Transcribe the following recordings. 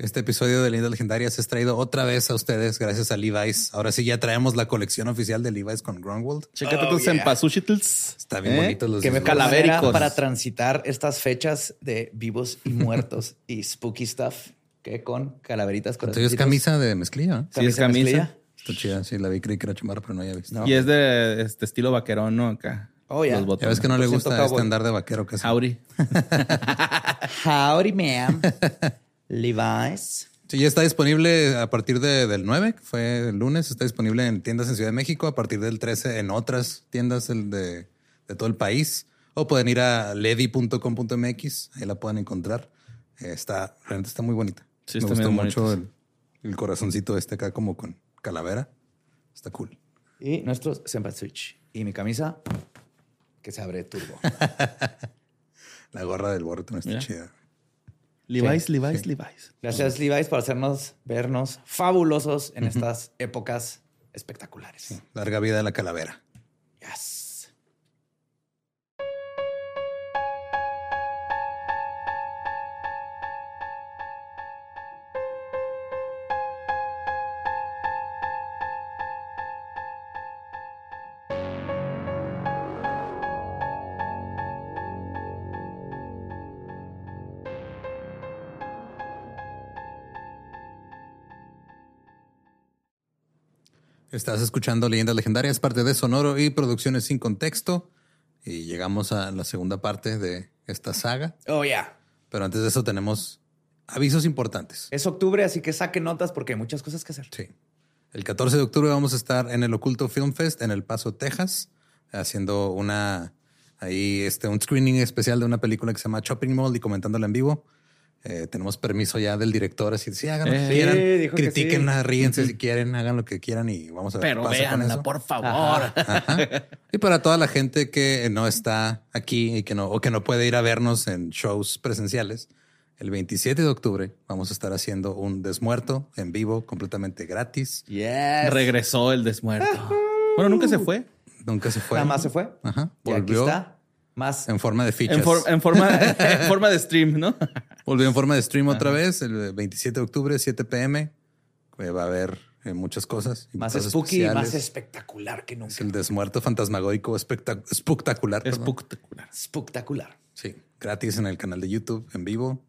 Este episodio de Lindas Legendarias es traído otra vez a ustedes gracias a Levi's. Ahora sí ya traemos la colección oficial de Levi's con Grunwald. Chécate tus empasushitls. Está bien ¿Eh? bonito los Que me calavéricos. para transitar estas fechas de vivos y muertos y spooky stuff que con calaveritas con Entonces es camisa de mezclilla. Sí, es camisa. Está chida. Sí, la vi, creí que era chamarra, pero no había visto. No. Y es de este estilo vaquerón, ¿no? Acá. Oh, ya. Los Ya botones. ves que no le 100% gusta este andar de vaquero casi. Auri. Howdy, ma'am. Levi's. Sí, ya está disponible a partir de- del 9, que fue el lunes. Está disponible en tiendas en Ciudad de México. A partir del 13 en otras tiendas de, de todo el país. O pueden ir a ledi.com.mx. Ahí la pueden encontrar. Eh, está, realmente está muy bonita. Sí, Me gustó mucho el, el corazoncito este acá como con calavera. Está cool. Y nuestros Senpai Switch. Y mi camisa que se abre turbo. La gorra del borrito no está Mira. chida. Levi's, Levi's, Levi's. Gracias, Levi's, por hacernos vernos fabulosos en estas épocas espectaculares. Larga vida de la calavera. Yes. Estás escuchando Leyendas Legendarias, parte de Sonoro y Producciones sin Contexto. Y llegamos a la segunda parte de esta saga. Oh, yeah. Pero antes de eso tenemos avisos importantes. Es octubre, así que saquen notas porque hay muchas cosas que hacer. Sí. El 14 de octubre vamos a estar en el Oculto Film Fest en El Paso, Texas, haciendo una ahí este un screening especial de una película que se llama Shopping Mall y comentándola en vivo. Eh, tenemos permiso ya del director, así sí, hagan lo que Eh, quieran, que critiquen, sí. ríense si quieren, hagan lo que quieran y vamos a ver Pero qué pasa con véanla, eso. por favor. Ajá. Y para toda la gente que no está aquí y que no, o que no puede ir a vernos en shows presenciales, el 27 de octubre vamos a estar haciendo un desmuerto en vivo completamente gratis. Yes. Regresó el desmuerto. Bueno, nunca se fue. Nunca se fue. Nada más se fue. Ajá. Y aquí Volvió está. Más. en forma de fichas. En, for- en forma, en forma de stream, ¿no? Volvió en forma de stream otra vez el 27 de octubre, 7 pm. Eh, Va a haber en muchas cosas. Más spooky, más especiales. espectacular que nunca. Es el desmuerto fantasmagórico espectac- espectacular. Espectacular. Espectacular. Sí, gratis en el canal de YouTube, en vivo.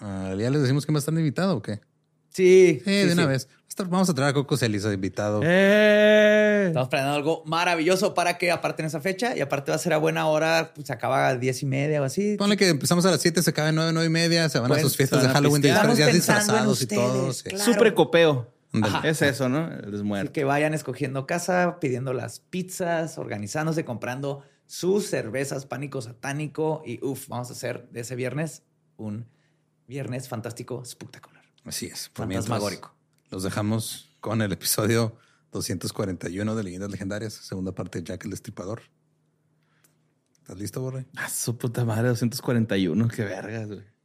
Ah, ¿Ya les decimos que va a estar invitado o qué? Sí, Sí, de una vez. Vamos a traer a Coco Celis invitado. ¡Eh! Estamos planeando algo maravilloso para que aparte en esa fecha y aparte va a ser a buena hora, pues se acaba a diez y media o así. Ponle que empezamos a las 7, se acaba a 9, 9 y media, se van a Pues, sus fiestas de Halloween disfraz- ya disfrazados y todo. sí. claro. Su precopeo. Ándale. Es eso, ¿no? El Así desmuerto. que vayan escogiendo casa, pidiendo las pizzas, organizándose, comprando sus cervezas pánico satánico y uff, vamos a hacer de ese viernes un viernes fantástico, espectacular, Así es. Por mientras, fantasmagórico. Los dejamos con el episodio 241 de Leyendas Legendarias, segunda parte de Jack el Destripador. ¿Estás listo, Borre? Ah, su puta madre, 241. Qué vergas, güey.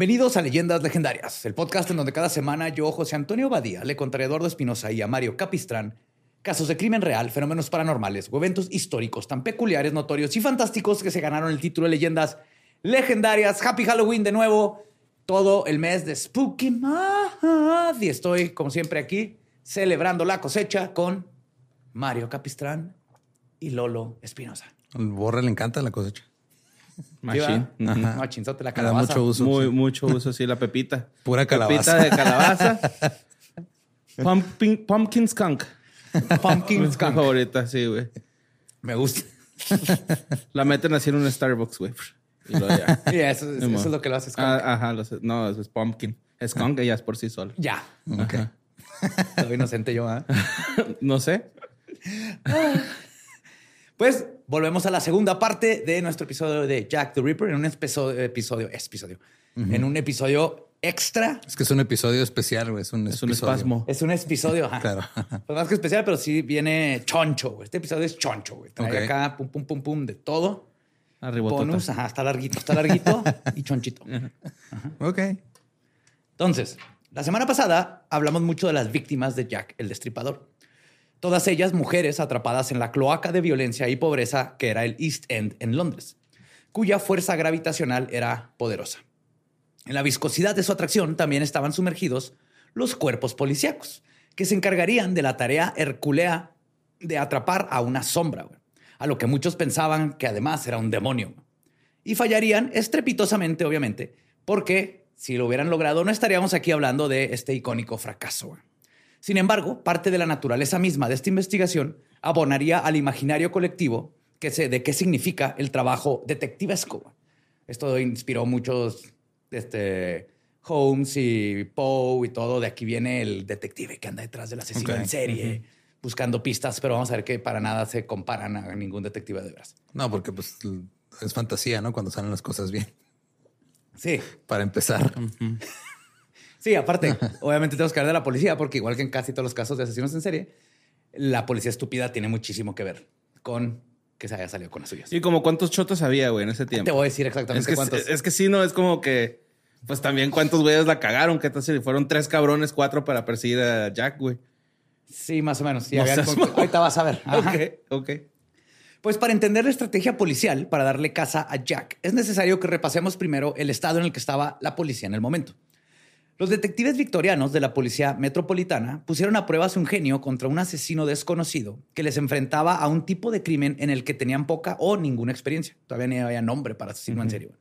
Bienvenidos a Leyendas Legendarias, el podcast en donde cada semana yo, José Antonio Badía, le contaré a Eduardo Espinosa y a Mario Capistrán casos de crimen real, fenómenos paranormales o eventos históricos tan peculiares, notorios y fantásticos que se ganaron el título de Leyendas Legendarias. Happy Halloween de nuevo, todo el mes de Spooky Month. Y estoy, como siempre, aquí celebrando la cosecha con Mario Capistrán y Lolo Espinosa. Borre le encanta la cosecha. Machín. Machinzote la calabaza. mucho uso. Muy, sí. mucho uso, sí, la pepita. Pura calabaza. Pepita de calabaza. Pumpkin, pumpkin skunk. Pumpkin Mi skunk. favorita, sí, güey. Me gusta. La meten así en un Starbucks, güey. Y ya. Y eso, es lo que lo hace skunk. Ah, ajá, lo sé. no, eso es pumpkin. Skunk ella es por sí sola. Ya. Ok. Soy inocente yo, ¿ah? No sé. Pues volvemos a la segunda parte de nuestro episodio de Jack the Ripper en un episodio, episodio, episodio, en un episodio extra. Es que es un episodio especial, güey. Es un, Es un episodio. espasmo. Es un episodio, ajá. Claro. Pues más que especial, pero sí viene choncho. güey. Este episodio es choncho, güey. Trae Ok. acá pum, pum, pum, pum de todo. Arribotota. Bonus, ajá, está larguito, está larguito y chonchito. Ok. Entonces, la semana pasada hablamos mucho de las víctimas de Jack el Destripador. Todas ellas mujeres atrapadas en la cloaca de violencia y pobreza que era el East End en Londres, cuya fuerza gravitacional era poderosa. En la viscosidad de su atracción también estaban sumergidos los cuerpos policíacos, que se encargarían de la tarea herculea de atrapar a una sombra, a lo que muchos pensaban que además era un demonio. Y fallarían estrepitosamente, obviamente, porque si lo hubieran logrado no estaríamos aquí hablando de este icónico fracaso. Sin embargo, parte de la naturaleza misma de esta investigación abonaría al imaginario colectivo que se, de qué significa el trabajo detectivesco. Esto inspiró muchos este, Holmes y Poe y todo. De aquí viene el detective que anda detrás del asesino Ok. en serie, buscando pistas, pero vamos a ver que para nada se comparan a ningún detective de veras. No, porque pues es fantasía, ¿no? Cuando salen las cosas bien. Sí, Para empezar. Sí, aparte, obviamente tenemos que hablar de la policía, porque igual que en casi todos los casos de asesinos en serie, la policía estúpida tiene muchísimo que ver con que se haya salido con las suyas. Y como cuántos chotos había, güey, en ese Te tiempo. voy a decir Es exactamente que, cuántos. es que sí, no, es como que, pues también cuántos güeyes la cagaron. ¿Qué tal si fueron tres cabrones, cuatro para perseguir a Jack, güey? Sí, más o menos. Sí, No había con-. Ahorita vas a ver. Ajá. Ok, ok. Pues para entender la estrategia policial para darle caza a Jack, es necesario que repasemos primero el estado en el que estaba la policía en el momento. Los detectives victorianos de la policía metropolitana pusieron a prueba su ingenio contra un asesino desconocido que les enfrentaba a un tipo de crimen en el que tenían poca o ninguna experiencia. Todavía ni había nombre para asesino en serio.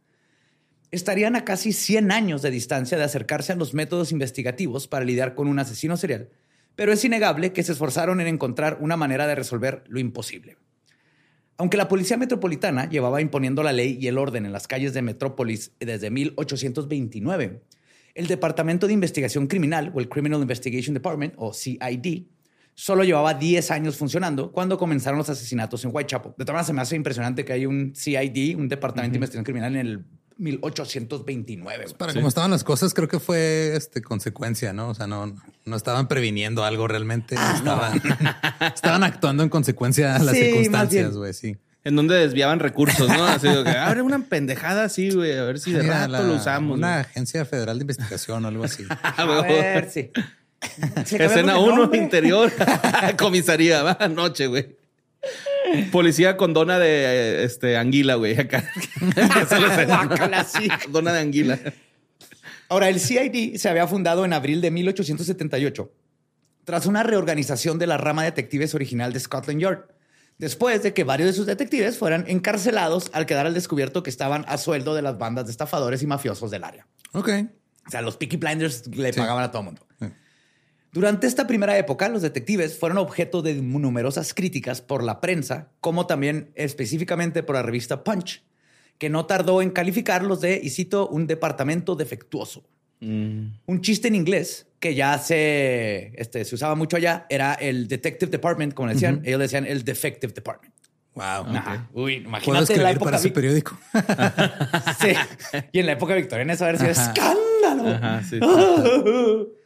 Estarían a casi 100 años de distancia de acercarse a los métodos investigativos para lidiar con un asesino serial, pero es innegable que se esforzaron en encontrar una manera de resolver lo imposible. Aunque la policía metropolitana llevaba imponiendo la ley y el orden en las calles de Metrópolis desde 1829, el Departamento de Investigación Criminal o el Criminal Investigation Department o CID solo llevaba 10 años funcionando cuando comenzaron los asesinatos en Whitechapel. De todas maneras, se me hace impresionante que hay un CID, un Departamento de Investigación Criminal, en el 1829. güey. Para cómo estaban las cosas, creo que fue este consecuencia, ¿no? O sea, no, no estaban previniendo algo realmente. estaban, estaban actuando en consecuencia a las Sí, circunstancias, güey. Sí. En donde desviaban recursos, ¿no? Así que abre una pendejada así, güey, a ver si de Mira, rato la- lo usamos. Una güey. agencia federal de investigación o algo así. A ver, sí. Escena cambiamos de 1, nombre. interior, comisaría, va, noche, güey. Policía con dona de este anguila, güey. Acá. Dona de anguila. Ahora, el CID se había fundado en abril de 1878 tras una reorganización de la rama de detectives original de Scotland Yard, después de que varios de sus detectives fueran encarcelados al quedar al descubierto que estaban a sueldo de las bandas de estafadores y mafiosos del área. Ok. O sea, los Peaky Blinders le Sí. pagaban a todo el mundo. Sí. Durante esta primera época, los detectives fueron objeto de numerosas críticas por la prensa, como también específicamente por la revista Punch, que no tardó en calificarlos de, y cito, un departamento defectuoso. Un chiste en inglés que ya se, este, se usaba mucho allá era el Detective Department, como le decían. Ellos decían el Defective Department. Wow. Uy, imagínate la escribir época para ese periódico. Sí. Y en la época victoriana eso haber sido escándalo. Ajá, sí.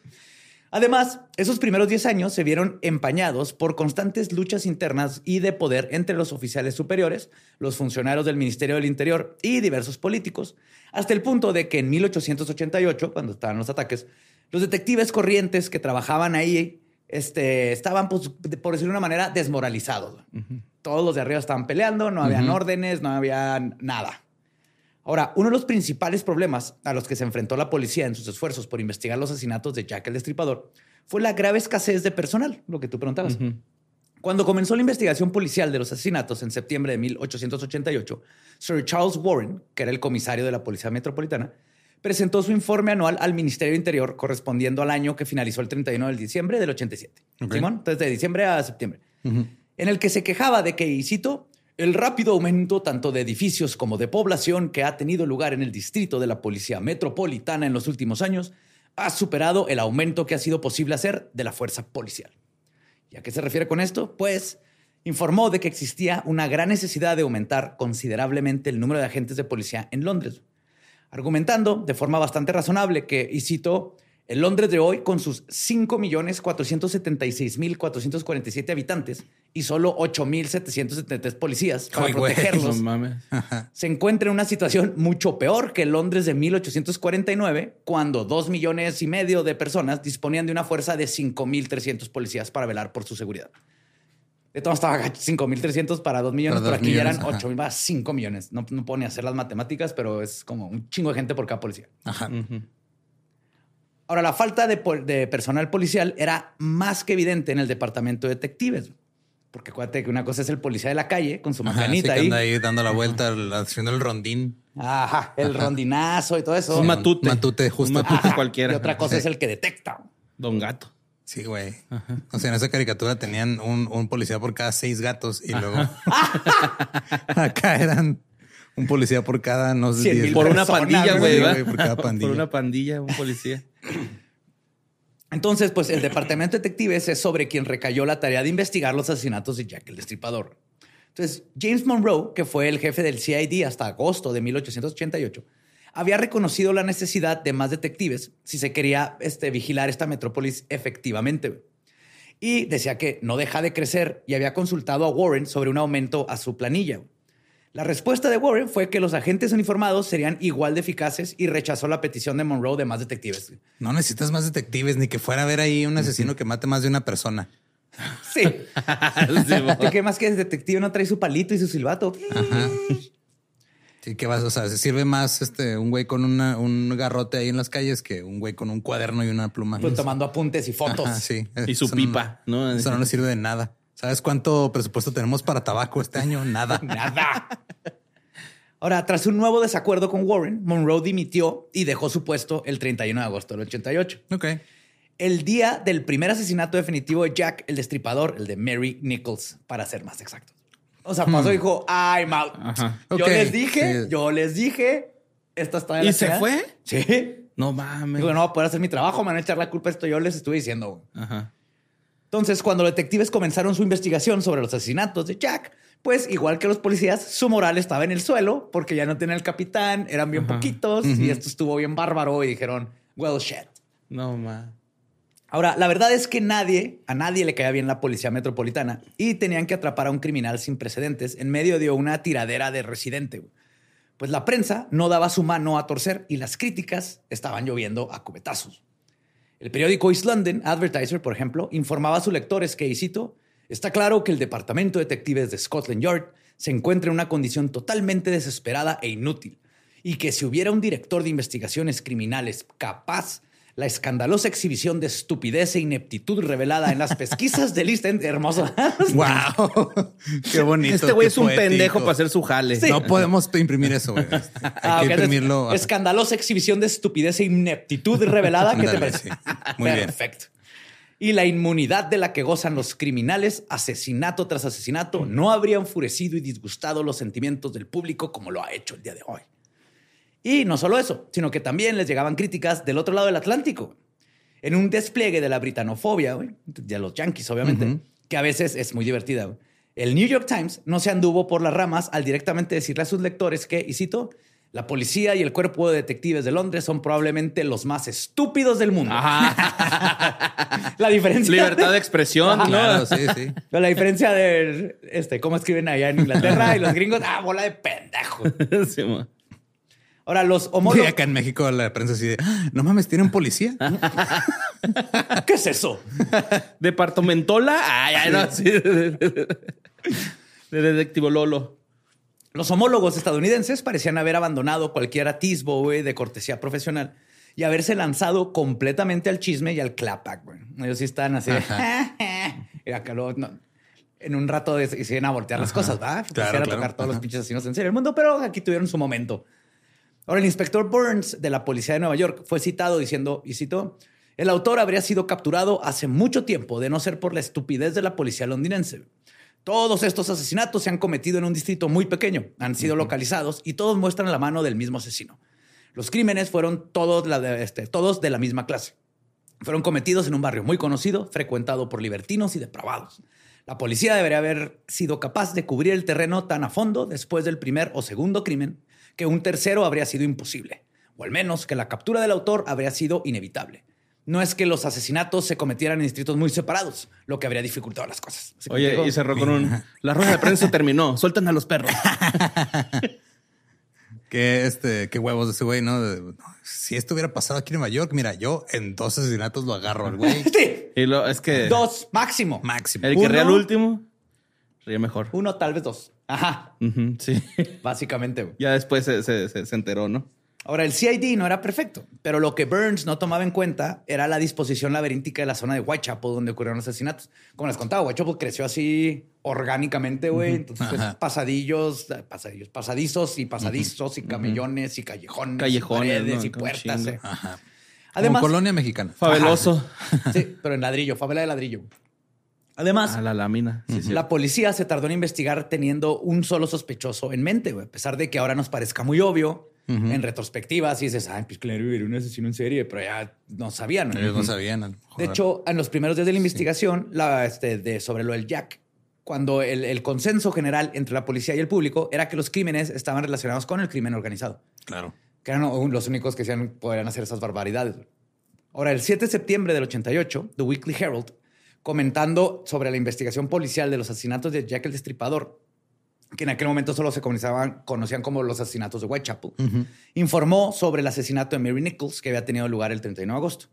Además, esos primeros 10 años se vieron empañados por constantes luchas internas y de poder entre los oficiales superiores, los funcionarios del Ministerio del Interior y diversos políticos, hasta el punto de que en 1888, cuando estaban los ataques, los detectives corrientes que trabajaban ahí este, estaban, pues, por decirlo de una manera, desmoralizados. Todos los de arriba estaban peleando, no habían órdenes, no había nada. Ahora, uno de los principales problemas a los que se enfrentó la policía en sus esfuerzos por investigar los asesinatos de Jack el Destripador fue la grave escasez de personal, lo que tú preguntabas. Cuando comenzó la investigación policial de los asesinatos en septiembre de 1888, Sir Charles Warren, que era el comisario de la Policía Metropolitana, presentó su informe anual al Ministerio Interior correspondiendo al año que finalizó el 31 de diciembre del 87. Ok. ¿Simón? Entonces, de diciembre a septiembre. En el que se quejaba de que, y cito, el rápido aumento tanto de edificios como de población que ha tenido lugar en el distrito de la Policía Metropolitana en los últimos años ha superado el aumento que ha sido posible hacer de la fuerza policial. ¿Y a qué se refiere con esto? Pues informó de que existía una gran necesidad de aumentar considerablemente el número de agentes de policía en Londres, argumentando de forma bastante razonable que, y cito, el Londres de hoy, con sus 5.476.447 habitantes y solo 8.773 policías para Ay, protegerlos, No mames. se encuentra en una situación mucho peor que el Londres de 1849, cuando dos millones y medio de personas disponían de una fuerza de 5.300 policías para velar por su seguridad. De todos estaba 5.300 para 2 millones, Para pero aquí ya eran ajá. 8 mil, 5 millones. No, no puedo ni hacer las matemáticas, pero es como un chingo de gente por cada policía. Ajá. Ahora, la falta de, personal policial era más que evidente en el departamento de detectives. Porque acuérdate que una cosa es el policía de la calle con su Ajá, sí macanita que ahí. anda ahí dando la vuelta, haciendo el rondín. Ajá, el rondinazo y todo eso. Un matute. matute, justo. Un matute Ajá. cualquiera. Y otra cosa Sí. es el que detecta. Don Gato. Sí, güey. O sea, en esa caricatura tenían un, un policía por cada seis gatos y luego acá eran un policía por cada, no sé, diez Por una personas, pandilla, güey, por cada pandilla. Por una pandilla, un policía. Entonces, pues el departamento de detectives es sobre quien recayó la tarea de investigar los asesinatos de Jack el Destripador. Entonces, James Monroe, que fue el jefe del CID hasta agosto de 1888, había reconocido la necesidad de más detectives si se quería este, vigilar esta metrópolis efectivamente. Y decía que no deja de crecer y había consultado a Warren sobre un aumento a su planilla. La respuesta de Warren fue que los agentes uniformados serían igual de eficaces y rechazó la petición de Monroe de más detectives. No necesitas más detectives ni que fuera a ver ahí un asesino que mate más de una persona. Sí. Sí, mo. ¿De qué más que detective no trae su palito y su silbato? Sí, que vas, o sea, se sirve más este un güey con una, un garrote ahí en las calles que un güey con un cuaderno y una pluma. Pues tomando apuntes y fotos. Ajá, sí. Y su Eso pipa, ¿no? Eso no le sirve de nada. ¿Sabes cuánto presupuesto tenemos para tabaco este año? Nada. Nada. Ahora, tras un nuevo desacuerdo con Warren, Monroe dimitió y dejó su puesto el 31 de agosto del 88. Ok. El día del primer asesinato definitivo de Jack, el destripador, el de Mary Nichols, para ser más exactos. O sea, pasó y dijo, I'm out. Ajá. Yo les dije, sí. yo les dije, esta está de ¿Y la se chingada". fue? Sí. No mames. Digo, no voy a poder hacer mi trabajo, me van a echar la culpa de esto. Yo les estuve diciendo. Ajá. Entonces, cuando los detectives comenzaron su investigación sobre los asesinatos de Jack, pues igual que los policías, su moral estaba en el suelo porque ya no tenían el capitán, eran bien poquitos y esto estuvo bien bárbaro y dijeron, well, shit. No, ma. Ahora, la verdad es que nadie, a nadie le caía bien la policía metropolitana y tenían que atrapar a un criminal sin precedentes en medio de una tiradera de residente. Pues la prensa no daba su mano a torcer y las críticas estaban lloviendo a cubetazos. El periódico East London Advertiser, por ejemplo, informaba a sus lectores que, y cito, está claro que el departamento de detectives de Scotland Yard se encuentra en una condición totalmente desesperada e inútil y que si hubiera un director de investigaciones criminales capaz, la escandalosa exhibición de estupidez e ineptitud revelada en las pesquisas del East End, hermoso. Wow. Qué bonito. Este güey es un poético. pendejo para hacer su jale. No podemos imprimir eso, güey. Hay Ah, que imprimirlo. Escandalosa exhibición de estupidez e ineptitud revelada. ¿Qué te parece? sí. Muy bien. Perfecto. Y la inmunidad de la que gozan los criminales, asesinato tras asesinato, no habría enfurecido y disgustado los sentimientos del público como lo ha hecho el día de hoy. Y no solo eso, sino que también les llegaban críticas del otro lado del Atlántico. En un despliegue de la britanofobia, güey, de los yankees, obviamente, que a veces es muy divertida. El New York Times no se anduvo por las ramas al directamente decirle a sus lectores que, y cito, la policía y el cuerpo de detectives de Londres son probablemente los más estúpidos del mundo. Ajá. La diferencia. Libertad de expresión, ¿no? Claro, sí, sí. La diferencia de este, cómo escriben allá en Inglaterra y los gringos, ah, bola de pendejos. Sí. Ahora, los Y homólogos. acá en México la prensa así de, "Ah, no mames, tienen policía. ¿Qué es eso? Departamentola. Ay, ay, no. sí. De detectivo Lolo. Los homólogos estadounidenses parecían haber abandonado cualquier atisbo güey, de cortesía profesional y haberse lanzado completamente al chisme y al clapback. güey. Ellos sí están así. de, y acá luego, no, en un rato y siguen a voltear las cosas, ¿va? Claro, Quisiera claro. tocar todos los pinches asesinos en serio del mundo, pero aquí tuvieron su momento. Ahora, el inspector Burns de la policía de Nueva York fue citado diciendo, y cito, el autor habría sido capturado hace mucho tiempo de no ser por la estupidez de la policía londinense. Todos estos asesinatos se han cometido en un distrito muy pequeño, han sido localizados y todos muestran la mano del mismo asesino. Los crímenes fueron todos, la de- este, todos de la misma clase. Fueron cometidos en un barrio muy conocido, frecuentado por libertinos y depravados. La policía debería haber sido capaz de cubrir el terreno tan a fondo después del primer o segundo crimen que un tercero habría sido imposible, o al menos que la captura del autor habría sido inevitable. No es que los asesinatos se cometieran en distritos muy separados, lo que habría dificultado las cosas. Así Oye, digo, y cerró con un. La rueda de prensa terminó. Sueltan a los perros. Qué, este, qué huevos de ese güey, ¿no? Si esto hubiera pasado aquí en Nueva York, mira, yo en dos asesinatos lo agarro al güey. Sí, Y lo, es que. dos máximo. Máximo. El que Uno. último, ríe mejor. Uno, tal vez dos. Ajá, sí. básicamente. güey. Ya después se, se- se- se enteró, ¿no? Ahora, el CID no era perfecto, pero lo que Burns no tomaba en cuenta era la disposición laberíntica de la zona de Whitechapel donde ocurrieron los asesinatos. Como les contaba, Whitechapel creció así orgánicamente, güey. Entonces, Ajá. pasadillos, pasadillos, pasadizos y pasadizos y camellones y callejones, Callejones, y paredes ¿no? y puertas. eh. Ajá. Además, Como colonia mexicana. Fabeloso. sí, pero en ladrillo, favela de ladrillo. Además, A la lámina. Sí, sí. la policía se tardó en investigar teniendo un solo sospechoso en mente, güey. A pesar de que ahora nos parezca muy obvio, en retrospectiva, si dices, ay, pues claro, era un asesino en serie, pero ya no sabían. ¿no? Ellos no sabían. a lo mejor. De hecho, en los primeros días de la investigación, la, este, de, sobre lo del Jack, cuando el, el consenso general entre la policía y el público era que los crímenes estaban relacionados con el crimen organizado, claro. que eran los únicos que podrían hacer esas barbaridades. Ahora, el 7 de septiembre del 88, The Weekly Herald, comentando sobre la investigación policial de los asesinatos de Jack el Destripador, que en aquel momento solo se conocían, como los asesinatos de Whitechapel, informó sobre el asesinato de Mary Nichols que había tenido lugar el 31 de agosto.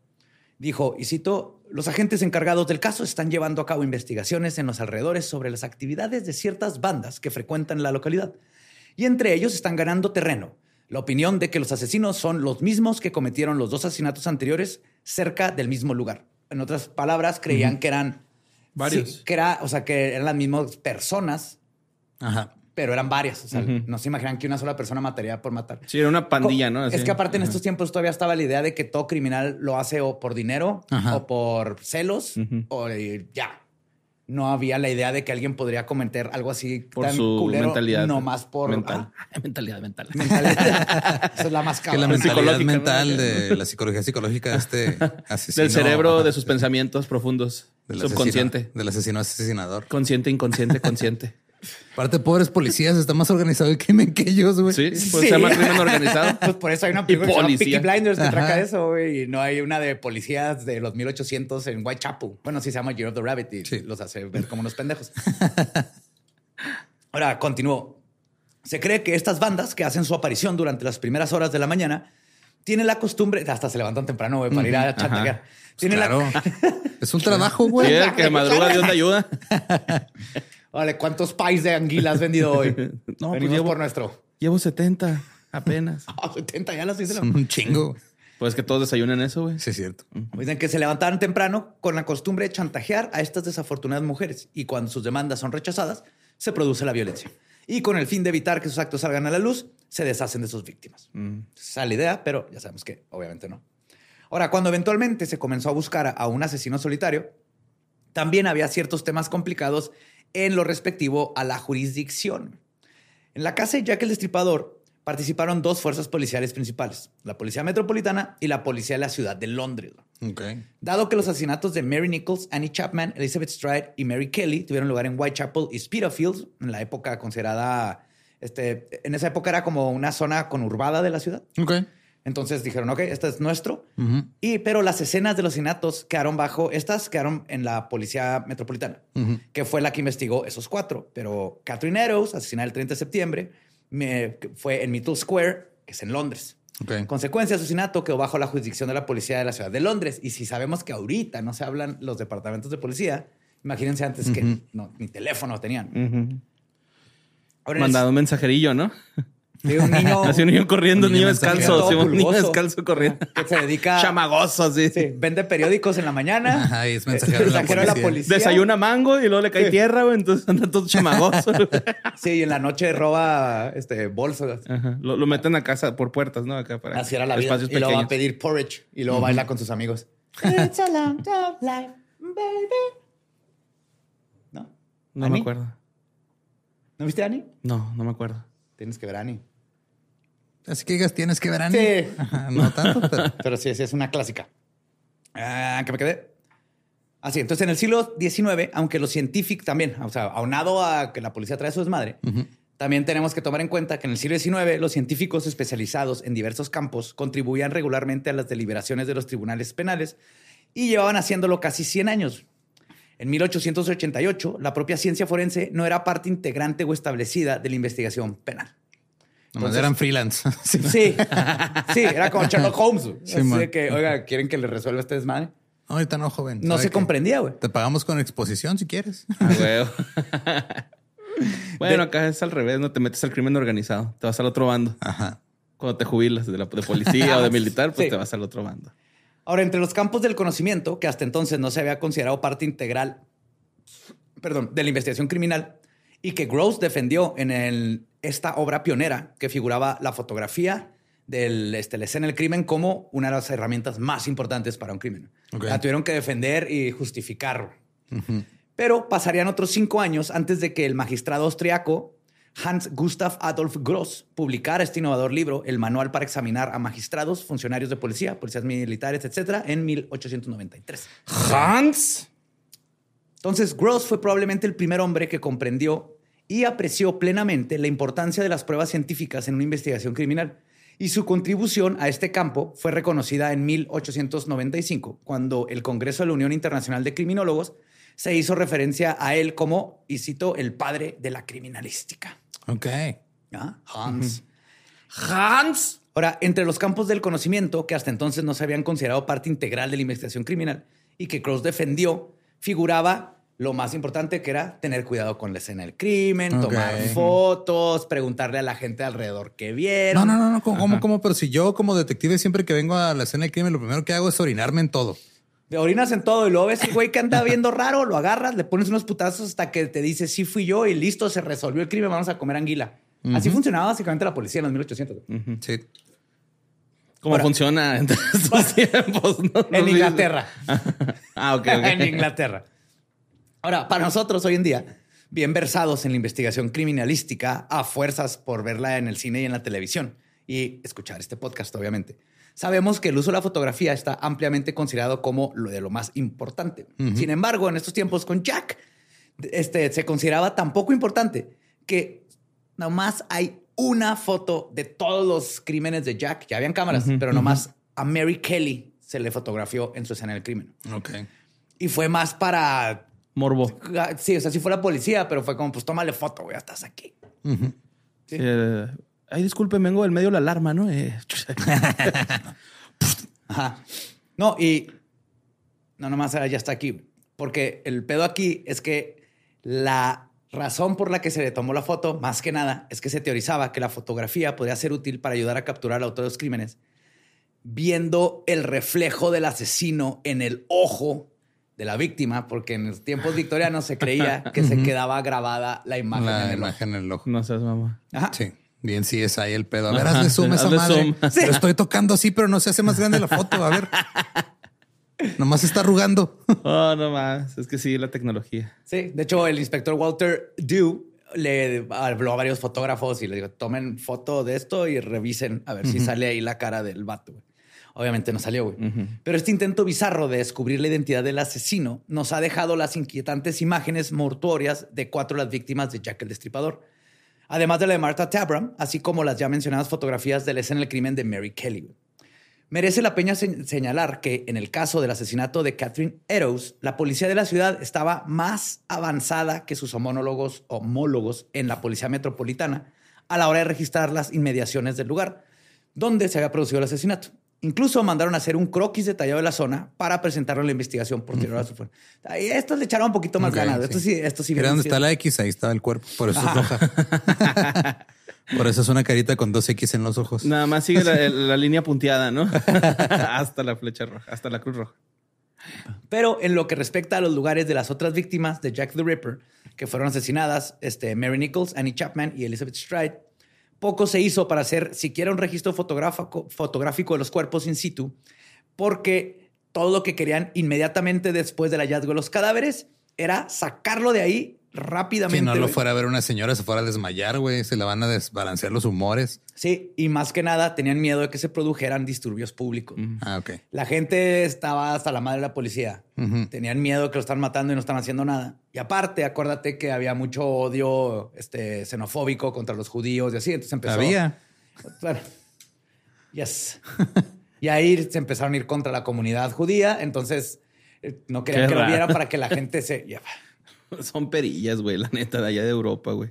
Dijo, y cito, los agentes encargados del caso están llevando a cabo investigaciones en los alrededores sobre las actividades de ciertas bandas que frecuentan la localidad. Y entre ellos están ganando terreno. La opinión de que los asesinos son los mismos que cometieron los dos asesinatos anteriores cerca del mismo lugar. En otras palabras, creían que eran Varios. sí, que era, o sea, que eran las mismas personas, Ajá. pero eran varias. O sea, no se imaginan que una sola persona mataría por matar. Sí, era una pandilla, ¿no? Es que aparte en estos tiempos todavía estaba la idea de que todo criminal lo hace o por dinero Ajá. o por celos o eh, ya. No había la idea de que alguien podría cometer algo así Por tan su culero, mentalidad. no más por mental. ah, mentalidad mental. mentalidad. Esa es la más Que la mentalidad mental ¿no? de la psicología psicológica de este asesino. Del cerebro, de sus pensamientos profundos. del asesino- Subconsciente. del asesino asesinador. Consciente, inconsciente, consciente. Aparte, pobres policías, está más organizado el crimen que ellos, güey. Sí, pues Sí. se llama crimen organizado. Pues por eso hay una película que se llama policía. Peaky Blinders que Ajá. traca eso, güey. Y no hay una de policías de los 1800 en Whitechapel. Bueno, sí se llama Year of the Rabbit y Sí. los hace ver como unos pendejos. Ahora, continúo. Se cree que estas bandas que hacen su aparición durante las primeras horas de la mañana tienen la costumbre, hasta se levantan temprano, güey, para ir a chantajear. Tienen Claro. la... Es un trabajo, Sí, güey. el que madruga, Dios te ayuda. Vale, ¿cuántos pies de anguila has vendido hoy? No, pues Venimos llevo- por nuestro. Llevo 70 apenas. Ah, 70 ya las hice. Son un chingo. Pues que todos desayunen eso, güey. Sí, es cierto. Dicen que se levantaban temprano con la costumbre de chantajear a estas desafortunadas mujeres y cuando sus demandas son rechazadas, se produce la violencia. Y con el fin de evitar que sus actos salgan a la luz, se deshacen de sus víctimas. Esa es la idea, pero ya sabemos que obviamente no. Ahora, cuando eventualmente se comenzó a buscar a un asesino solitario, también había ciertos temas complicados en lo respectivo a la jurisdicción. En la casa de Jack el Destripador participaron dos fuerzas policiales principales, la Policía Metropolitana y la Policía de la Ciudad de Londres. Dado que los asesinatos de Mary Nichols, Annie Chapman, Elizabeth Stride y Mary Kelly tuvieron lugar en Whitechapel y Spitalfields, en la época considerada, este, en esa época era como una zona conurbada de la ciudad. Entonces dijeron, ok, este es nuestro. Y, pero las escenas de los asesinatos quedaron bajo, estas quedaron en la policía metropolitana, que fue la que investigó esos cuatro. Pero Catherine Eddowes, asesinada el 30 de septiembre, me- que fue en Middle Square, que es en Londres. Ok. En consecuencia, asesinato quedó bajo la jurisdicción de la policía de la ciudad de Londres. Y si sabemos que ahorita no se hablan los departamentos de policía, imagínense antes que no, ni teléfono tenían. Mandado un mensajerillo, ¿no? De un niño Así un niño corriendo, Un niño niño descalzo. sí, un niño descalzo corriendo. que se dedica Chamagoso, así. Sí, vende periódicos en la mañana. Ajá, y es mensajero de la Mensajero de la policía. Desayuna mango y luego le cae tierra, güey. Entonces anda todo chamagoso. Sí, y en la noche roba este, bolsas. Ajá. Lo, lo meten a casa por puertas, ¿no? Acá para Así era la vida. espacios Y luego va a pedir porridge y luego baila con sus amigos. It's a long life, baby. ¿No? No ¿Annie? me acuerdo. ¿No viste a Annie? No, no me acuerdo. Tienes que ver a Annie. Así que digas, tienes que ver a Sí. Ajá, No tanto, pero. Pero sí, sí, es una clásica. Ah, que me quedé. Así, entonces en el siglo XIX, aunque los científicos también, o sea, aunado a que la policía trae su desmadre, también tenemos que tomar en cuenta que en el siglo XIX los científicos especializados en diversos campos contribuían regularmente a las deliberaciones de los tribunales penales y llevaban haciéndolo casi 100 años. En 1888, la propia ciencia forense no era parte integrante o establecida de la investigación penal. Nomás eran freelance. Sí. Sí, sí, era como Sherlock Holmes. Sí, Así de que, oiga, ¿quieren que le resuelva este desmadre? Ahorita no, joven. No ¿Sabe se comprendía, güey. Te pagamos con exposición si quieres. Ah, bueno, acá es al revés, no te metes al crimen organizado, te vas al otro bando. Ajá. Cuando te jubilas de, la, de policía o de militar, pues Sí. te vas al otro bando. Ahora, entre los campos del conocimiento, que hasta entonces no se había considerado parte integral, perdón, de la investigación criminal, y que Gross defendió en el- esta obra pionera que figuraba la fotografía del, este, la escena del crimen como una de las herramientas más importantes para un crimen. Ok. La tuvieron que defender y justificar. Pero pasarían otros cinco años antes de que el magistrado austriaco Hans Gustav Adolf Gross publicara este innovador libro, el Manual para examinar a magistrados, funcionarios de policía, policías militares, etcétera, en 1893. Hans. Entonces, Gross fue probablemente el primer hombre que comprendió y apreció plenamente la importancia de las pruebas científicas en una investigación criminal. Y su contribución a este campo fue reconocida en 1895, cuando el Congreso de la Unión Internacional de Criminólogos se hizo referencia a él como, y cito, el padre de la criminalística. Ok. ¿Ah? Hans. Hans. Ahora, entre los campos del conocimiento que hasta entonces no se habían considerado parte integral de la investigación criminal y que Cross defendió, figuraba lo más importante que era tener cuidado con la escena del crimen, tomar fotos, preguntarle a la gente alrededor qué No, vieron. no, no, no. ¿Cómo, cómo, cómo? Pero si yo, como detective, siempre que vengo a la escena del crimen, lo primero que hago es orinarme en todo. Te orinas en todo y luego ves el güey que anda viendo raro, lo agarras, le pones unos putazos hasta que te dice sí fui yo y listo, se resolvió el crimen, vamos a comer anguila. Así funcionaba básicamente la policía en los 1800. Sí. ¿Cómo Ahora- funciona en estos tiempos? No, En. Inglaterra. Ah, ok, ok. en Inglaterra. Ahora, para nosotros hoy en día, bien versados en la investigación criminalística, a fuerzas por verla en el cine y en la televisión y escuchar este podcast, obviamente. Sabemos que el uso de la fotografía está ampliamente considerado como lo de lo más importante. Sin embargo, en estos tiempos con Jack, este, se consideraba tan poco importante que nomás hay una foto de todos los crímenes de Jack. Ya habían cámaras, pero nomás a Mary Kelly se le fotografió en su escena del crimen. Ok. Y fue más para Morbo. Sí, o sea, si fuera policía, pero fue como, pues tómale foto, güey, estás aquí. Sí, eh, ay, disculpe, vengo del medio de la alarma, ¿no? Eh, Ajá. No, y no nomás era ya está aquí. Porque el pedo aquí es que la razón por la que se le tomó la foto, más que nada, es que se teorizaba que la fotografía podría ser útil para ayudar a capturar al autor de los crímenes, viendo el reflejo del asesino en el ojo de la víctima, porque en los tiempos victorianos se creía que se quedaba grabada la imagen en La el ojo. imagen en el ojo. no seas mamá. Ajá. Sí. Bien, sí es ahí el pedo. A ver, hazle zoom a esa madre. zoom. Lo estoy tocando así, pero no se hace más grande la foto. A ver. Nomás se está arrugando. Oh, no más. Es que sí, la tecnología. Sí, de hecho, el inspector Walter Dew le habló a varios fotógrafos y le dijo, tomen foto de esto y revisen a ver si sale ahí la cara del vato. güey. Obviamente no salió, güey. Pero este intento bizarro de descubrir la identidad del asesino nos ha dejado las inquietantes imágenes mortuorias de cuatro de las víctimas de Jack el Destripador. Además de la de Martha Tabram, así como las ya mencionadas fotografías de la escena del crimen de Mary Kelly. güey. Merece la pena se- señalar que en el caso del asesinato de Catherine Eddowes, la policía de la ciudad estaba más avanzada que sus homólogos, homólogos en la policía metropolitana a la hora de registrar las inmediaciones del lugar donde se había producido el asesinato. Incluso mandaron a hacer un croquis detallado de la zona para presentarlo en la investigación posterior a su fuerza. Ahí Estos le echaron un poquito más Ok, ganas. Esto sí, esto sí. Mira dónde está la X, ahí está el cuerpo. Por eso es roja. Por eso es una carita con dos X en los ojos. Nada más sigue la, la línea punteada, ¿no? hasta la flecha roja, hasta la cruz roja. Pero en lo que respecta a los lugares de las otras víctimas de Jack the Ripper, que fueron asesinadas, este, Mary Nichols, Annie Chapman y Elizabeth Stride, poco se hizo para hacer siquiera un registro fotográfico, fotográfico de los cuerpos in situ, porque todo lo que querían inmediatamente después del hallazgo de los cadáveres era sacarlo de ahí rápidamente. Si no lo fuera a ver una señora, se fuera a desmayar, güey. Se le van a desbalancear los humores. Sí, y más que nada tenían miedo de que se produjeran disturbios públicos. Ah, ok. La gente estaba hasta la madre de la policía. Tenían miedo de que lo están matando y no están haciendo nada. Y aparte, acuérdate que había mucho odio este, xenofóbico contra los judíos y así. Entonces empezó. Había. Bueno, yes. y ahí se empezaron a ir contra la comunidad judía. Entonces eh, no querían Qué que lo vieran para que la gente se. Son perillas, güey, la neta, de allá de Europa, güey.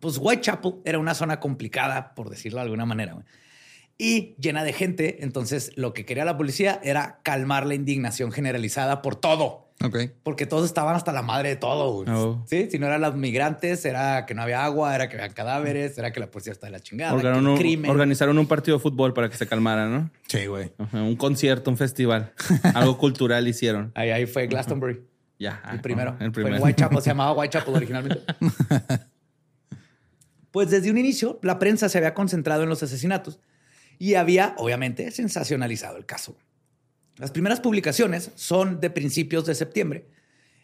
Pues Whitechapel era una zona complicada, por decirlo de alguna manera, güey. y llena de gente. Entonces, lo que quería la policía era calmar la indignación generalizada por todo. Ok. Porque todos estaban hasta la madre de todo. Oh. Sí, si no eran los migrantes, era que no había agua, era que había cadáveres, era que la policía está de la chingada, que Organizaron el un, crimen. organizaron un partido de fútbol para que se calmara, ¿no? Sí, güey. Un concierto, un festival. Algo cultural hicieron. Ahí, ahí fue Glastonbury. Ya. El primero. El primero. Whitechapel, se llamaba Whitechapel originalmente. pues desde un inicio, la prensa se había concentrado en los asesinatos y había, obviamente, sensacionalizado el caso. Las primeras publicaciones son de principios de septiembre,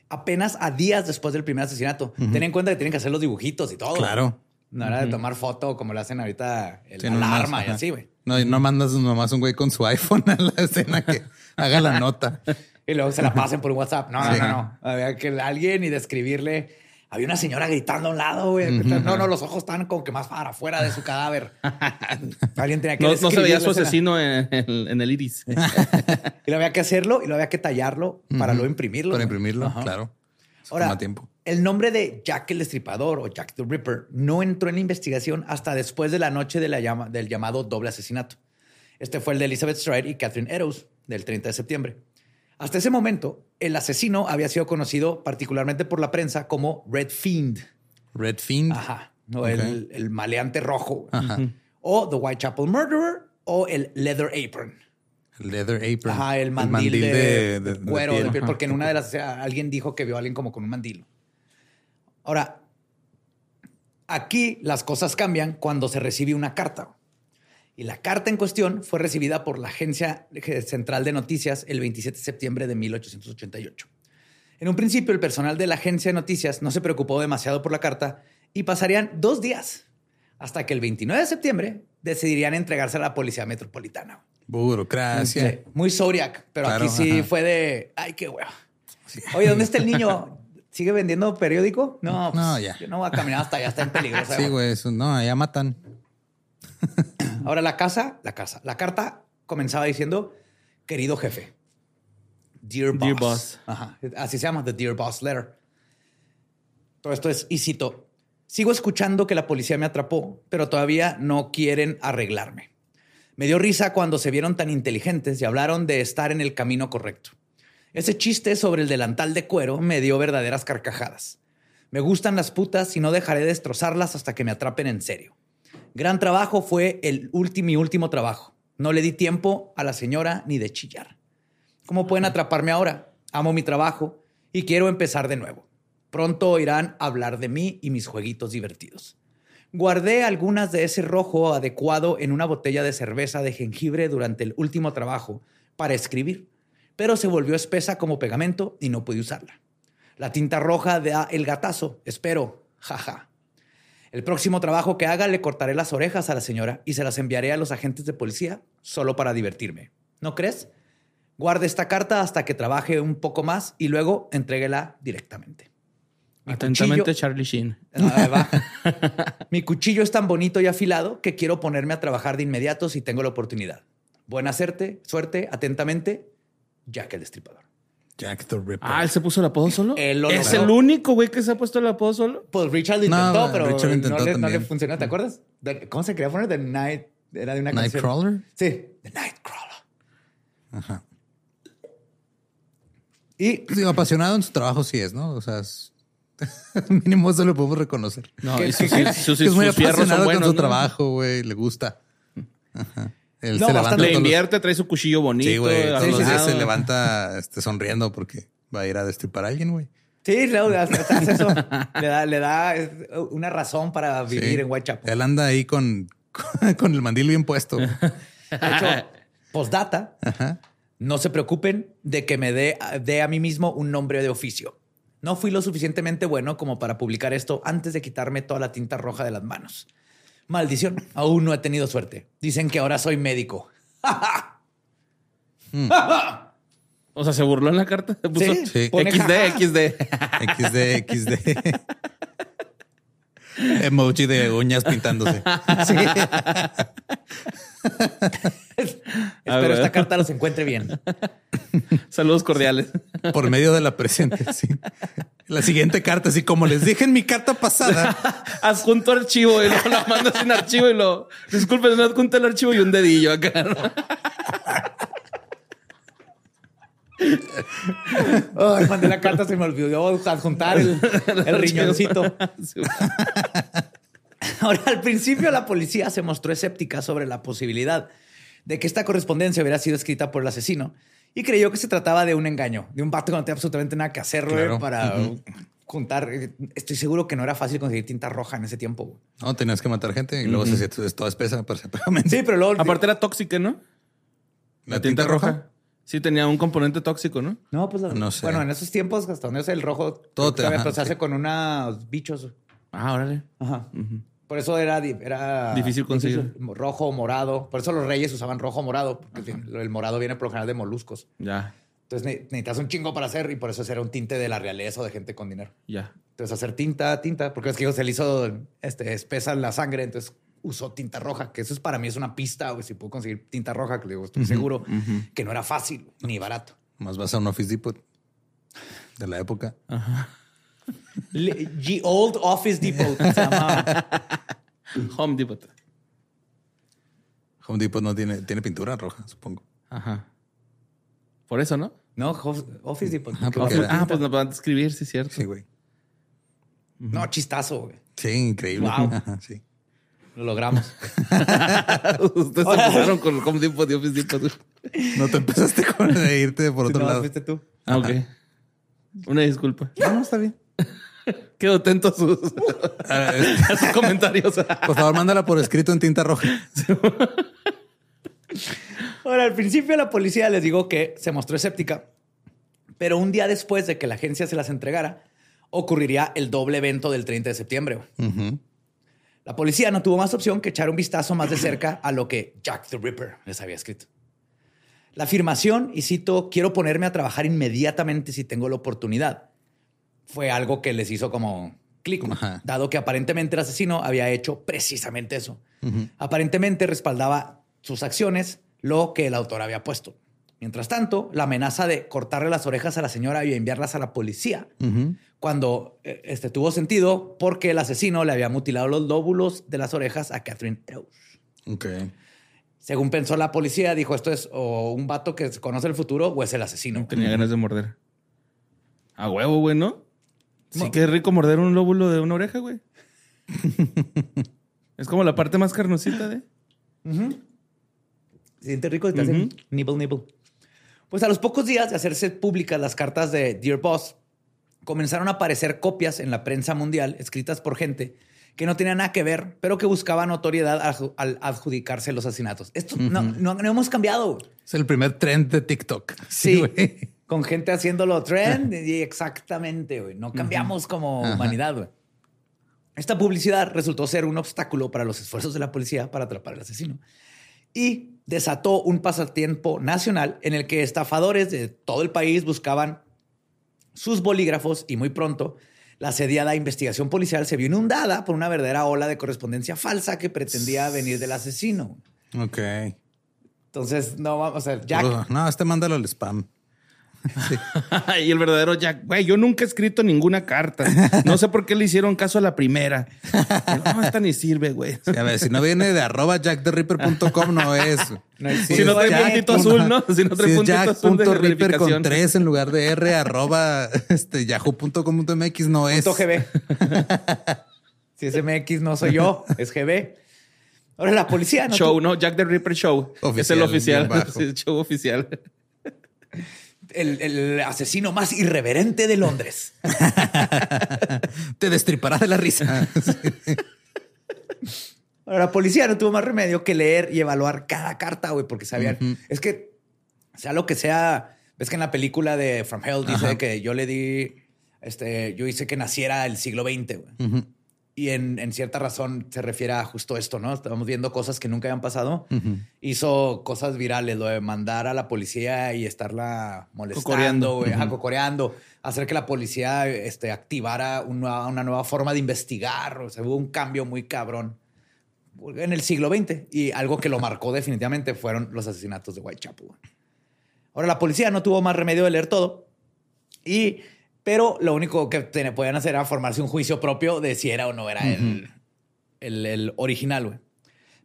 apenas a días después del primer asesinato. Ten en cuenta que tienen que hacer los dibujitos y todo. Claro. No era de tomar foto como lo hacen ahorita el Sí, no, alarma más, y así, güey. No, no mandas nomás un güey con su iPhone a la escena que haga la nota. Y luego se la pasen por WhatsApp. No, no, Sí. no, no. Había que alguien y describirle. Había una señora gritando a un lado, güey. No, no, los ojos estaban como que más para afuera de su cadáver. alguien tenía que No, no se veía su asesino en, en- en el iris. Y lo había que hacerlo y lo había que tallarlo para luego imprimirlo. Para imprimirlo, Ajá. claro. Eso Ahora, tiempo. el nombre de Jack el Destripador o Jack the Ripper no entró en la investigación hasta después de la noche de la llama- del llamado doble asesinato. Este fue el de Elizabeth Stride y Catherine Eddowes del 30 de septiembre. Hasta ese momento, el asesino había sido conocido particularmente por la prensa como Red Fiend. Red Fiend. Ajá. O Ok. el, el maleante rojo. Ajá. O The Whitechapel Murderer o el Leather Apron. El leather apron. Ajá, el mandil, de, de cuero, de piel. piel, porque en una de las sea, alguien dijo que vio a alguien como con un mandil. Ahora, aquí las cosas cambian cuando se recibe una carta. Y la carta en cuestión fue recibida por la Agencia Central de Noticias el 27 de septiembre de 1888. En un principio, el personal de la agencia de noticias no se preocupó demasiado por la carta y pasarían dos días hasta que el 29 de septiembre decidirían entregarse a la policía metropolitana. Burocracia. Sí, Muy Zodiac, pero Claro, aquí sí ajá. fue de, ay, qué hueva. Oye, ¿dónde está el niño? ¿Sigue vendiendo periódico? No, pues, No, ya. Yo no voy a caminar hasta allá, está en peligro. Sí, güey. No, ya matan. Ahora la casa, la casa, la carta comenzaba diciendo, querido jefe. Dear Boss. Dear Boss. Ajá, así se llama, The Dear Boss Letter. Todo esto es, y cito, sigo escuchando que la policía me atrapó, pero todavía no quieren arreglarme. Me dio risa cuando se vieron tan inteligentes y hablaron de estar en el camino correcto. Ese chiste sobre el delantal de cuero me dio verdaderas carcajadas. Me gustan las putas y no dejaré de destrozarlas hasta que me atrapen en serio. Gran trabajo fue el último mi último trabajo. No le di tiempo a la señora ni de chillar. ¿Cómo pueden atraparme ahora? Amo mi trabajo y quiero empezar de nuevo. Pronto oirán hablar de mí y mis jueguitos divertidos. Guardé algunas de ese rojo adecuado en una botella de cerveza de jengibre durante el último trabajo para escribir, pero se volvió espesa como pegamento y no pude usarla. La tinta roja da el gatazo, espero, jaja. El próximo trabajo que haga le cortaré las orejas a la señora y se las enviaré a los agentes de policía solo para divertirme. ¿No crees? Guarde esta carta hasta que trabaje un poco más y luego entréguela directamente. Mi Atentamente, cuchillo- Charlie Sheen. Va. Mi cuchillo es tan bonito y afilado que quiero ponerme a trabajar de inmediato si tengo la oportunidad. Buena suerte, suerte, atentamente, Jack el Destripador. Jack the Ripper. Ah, él se puso el apodo solo. Él lo es logró. el único güey que se ha puesto el apodo solo. Pues Richard lo No, intentó, pero Richard lo intentó no, le, no le funcionó. ¿Te acuerdas? De- ¿Cómo se quería poner? The Night. Era de una canción. Nightcrawler. Sí, The Nightcrawler. Ajá. Y Pues digo, apasionado en su trabajo sí es, ¿no? O sea, es... mínimo eso lo podemos reconocer. No, ¿Qué- y sus, qué- sus, Que es muy sus fierros apasionado son buenos. con su ¿no? trabajo, güey. Le gusta. Él No, se levanta. Le los- invierte, trae su cuchillo bonito. Sí, güey. Todos los días se levanta este, sonriendo porque va a ir a destripar a alguien, güey. sí, luego hace hace eso. le da, le da es, una razón para vivir Sí. en Whitechapel. Él anda ahí con, con el mandil bien puesto. De hecho, postdata, Ajá. no se preocupen de que me dé dé a mí mismo un nombre de oficio. No fui lo suficientemente bueno como para publicar esto antes de quitarme toda la tinta roja de las manos. Maldición, aún no he tenido suerte. Dicen que ahora soy médico. O sea, se burló en la carta. Se puso Sí, Sí. XD. XD. XD, XD. Emoji de uñas pintándose. Espero ver. esta carta los encuentre bien. Saludos cordiales. Por medio de la presente, sí. La siguiente carta, así como les dije en mi carta pasada. Adjunto archivo y luego la mando sin archivo y lo. Disculpen, no adjunto el archivo y un dedillo acá. ¿no? Ay, mandé la carta, se me olvidó adjuntar el, el riñoncito. Ahora, al principio la policía se mostró escéptica sobre la posibilidad de que esta correspondencia hubiera sido escrita por el asesino y creyó que se trataba de un engaño, de un vato que no tenía absolutamente nada que hacer Claro. para juntar. Estoy seguro que no era fácil conseguir tinta roja en ese tiempo. No, tenías que matar gente y luego se hacía toda espesa para. Sí, pero luego... Aparte era tóxica, ¿no? La, tinta, roja. Sí, tenía un componente tóxico, ¿no? No, pues la- No sé. bueno, en esos tiempos, hasta donde es el rojo, Todo te- ajá, se sí. hace con unos bichos. Ah, órale. Ajá. Por eso era, di- era Difícil conseguir. rojo o morado. Por eso los reyes usaban rojo o morado, porque el morado viene por lo general de moluscos. Ya, Entonces ne- necesitas un chingo para hacer y por eso era un tinte de la realeza o de gente con dinero. ya. Entonces hacer tinta, tinta, porque es que se le hizo este, espesa la sangre, entonces usó tinta roja, que eso es para mí es una pista, güey, si puedo conseguir tinta roja, que le digo, estoy seguro que no era fácil ni barato. Más vas a un Office Depot de la época. Le- G Old Office Depot se llamaba. Home Depot. Home Depot no tiene, tiene pintura roja, supongo. Ajá. Por eso, ¿no? No, Office Depot. Ah, Ah, pues no pueden escribir, sí, cierto. Sí, güey. No, chistazo, güey. Sí, increíble. Wow. Ajá, sí. Lo logramos. Ustedes empezaron con el Home Depot y Office Depot. No te empezaste con de irte por otro No, lado. fuiste tú. Ah, ok. Una disculpa. No, no, está bien. Quedo atento a sus, es- a sus comentarios. Por favor, mándala por escrito en tinta roja. Ahora, al principio la policía les digo que se mostró escéptica, Pero un día después de que la agencia se las entregara, ocurriría el doble evento del 30 de septiembre. Ujú. La policía no tuvo más opción que echar un vistazo más de cerca a lo que Jack the Ripper les había escrito. La afirmación, y cito, quiero ponerme a trabajar inmediatamente si tengo la oportunidad, fue algo que les hizo como clic, Ajá. dado que aparentemente el asesino había hecho precisamente eso. Aparentemente respaldaba sus acciones, lo que el autor había puesto. Mientras tanto, la amenaza de cortarle las orejas a la señora y enviarlas a la policía cuando eh, este tuvo sentido porque el asesino le había mutilado los lóbulos de las orejas a Catherine Eddowes. Ok. Según pensó la policía, dijo esto es o un vato que conoce el futuro o es el asesino. Tenía ganas de morder. A huevo, güey, ¿no? Sí que es rico morder un lóbulo de una oreja, güey. es como la parte más carnosita de... Se siente rico y te hacen nibble, nibble. Pues a los pocos días de hacerse públicas las cartas de Dear Boss, comenzaron a aparecer copias en la prensa mundial escritas por gente que no tenía nada que ver, pero que buscaba notoriedad al- adjudicarse los asesinatos. Esto no, no- no hemos cambiado. Es el primer trend de TikTok. Sí, con gente haciéndolo trend y exactamente, güey. No cambiamos como humanidad, güey. Esta publicidad resultó ser un obstáculo para los esfuerzos de la policía para atrapar al asesino y desató un pasatiempo nacional en el que estafadores de todo el país buscaban sus bolígrafos y muy pronto la asediada investigación policial se vio inundada por una verdadera ola de correspondencia falsa que pretendía venir del asesino. Ok. Entonces, no vamos a ver, Jack. No, este mándalo al spam. y el verdadero Jack, güey, yo nunca he escrito ninguna carta. No sé por qué le hicieron caso a la primera. No, esta ni sirve, güey. Sí, a ver, si no viene de arroba jacktheripper.com no es. No Si no trae Jack puntito punto- azul, ¿no? Si no trae es puntito azul de Jack.ripper verificación. con tres en lugar de R arroba este, yahoo.com.mx no es. Punto GB. si es MX, no soy yo, es GB. Ahora la policía no Show, ¿no? Jack the Ripper Show. es el oficial. el show oficial. El, el asesino más irreverente de Londres. Te destripará de la risa. Ahora la policía no tuvo más remedio que leer y evaluar cada carta, güey, porque sabían. Es que sea lo que sea. Ves que en la película de From Hell dice Ajá. que yo le di, este, yo hice que naciera el siglo XX, güey. Y en, en cierta razón se refiere a justo esto, ¿no? Estábamos viendo cosas que nunca habían pasado. Hizo cosas virales, lo de mandar a la policía y estarla molestando, Cocoreando. ajá, cocoreando, hacer que la policía este, activara una, una nueva forma de investigar. O sea, hubo un cambio muy cabrón en el siglo XX y algo que lo marcó definitivamente fueron los asesinatos de Whitechapel. Ahora la policía no tuvo más remedio de leer todo y pero lo único que te- podían hacer era formarse un juicio propio de si era o no era el, el, el original. güey.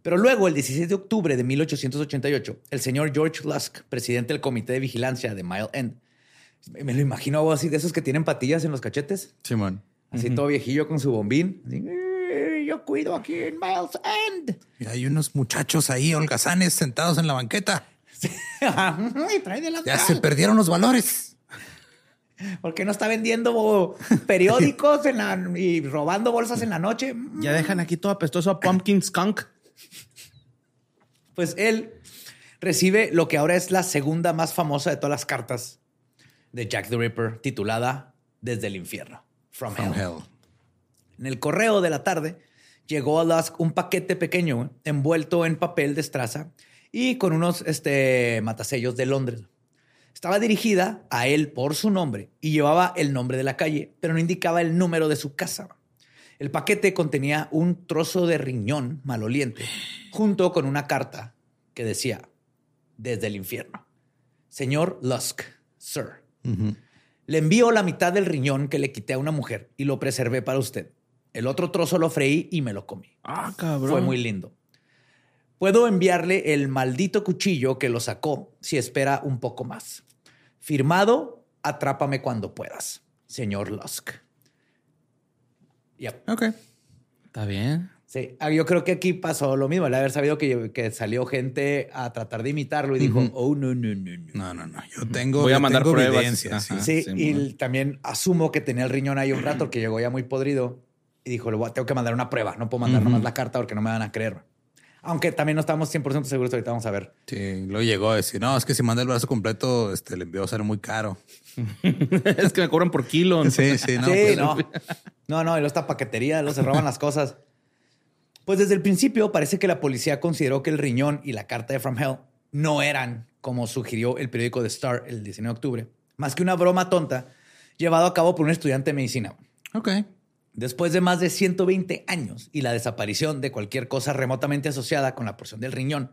Pero luego, el 16 de octubre de 1888, el señor George Lusk, presidente del Comité de Vigilancia de Mile End, me lo imagino así de esos que tienen patillas en los cachetes, Simón. así todo viejillo con su bombín. así, "Eh, yo cuido aquí en Miles End. Y hay unos muchachos ahí, holgazanes, sentados en la banqueta. Ya se perdieron los valores. Porque no está vendiendo periódicos en la- y robando bolsas en la noche. Ya dejan aquí todo apestoso a Pumpkin Skunk. Pues él recibe lo que ahora es la segunda más famosa de todas las cartas de Jack the Ripper, titulada Desde el infierno. From, From hell. hell. En el correo de la tarde llegó a Lusk un paquete pequeño ¿eh? envuelto en papel de estraza y con unos este, matasellos de Londres. Estaba dirigida a él por su nombre y llevaba el nombre de la calle, pero no indicaba el número de su casa. El paquete contenía un trozo de riñón maloliente junto con una carta que decía, desde el infierno. Señor Lusk, sir, le envío la mitad del riñón que le quité a una mujer y lo preservé para usted. El otro trozo lo freí y me lo comí. Ah, cabrón. Fue muy lindo. Puedo enviarle el maldito cuchillo que lo sacó si espera un poco más. Firmado, atrápame cuando puedas, señor Lusk. Yep. Ok. Está bien. Sí, ah, yo creo que aquí pasó lo mismo. El haber sabido que, que salió gente a tratar de imitarlo y dijo, oh, no, no, no, no. No, no, no. Yo tengo, Voy a mandar pruebas. sí. Ajá. Sí, sí, y también asumo que tenía el riñón ahí un rato que llegó ya muy podrido y dijo, tengo que mandar una prueba, no puedo mandar nomás la carta porque no me van a creer. Aunque también no estamos 100% seguros, ahorita vamos a ver. Sí, luego llegó a decir, no, es que si manda el brazo completo, este, el envío sale muy caro. es que me cobran por kilo. Sí, sí, no. sí, pues, no. No, no, y luego esta paquetería, luego se roban las cosas. Pues desde el principio parece que la policía consideró que el riñón y la carta de From Hell no eran, como sugirió el periódico The Star el 19 de octubre, más que una broma tonta llevado a cabo por un estudiante de medicina. Ok. Después de más de 120 años y la desaparición de cualquier cosa remotamente asociada con la porción del riñón,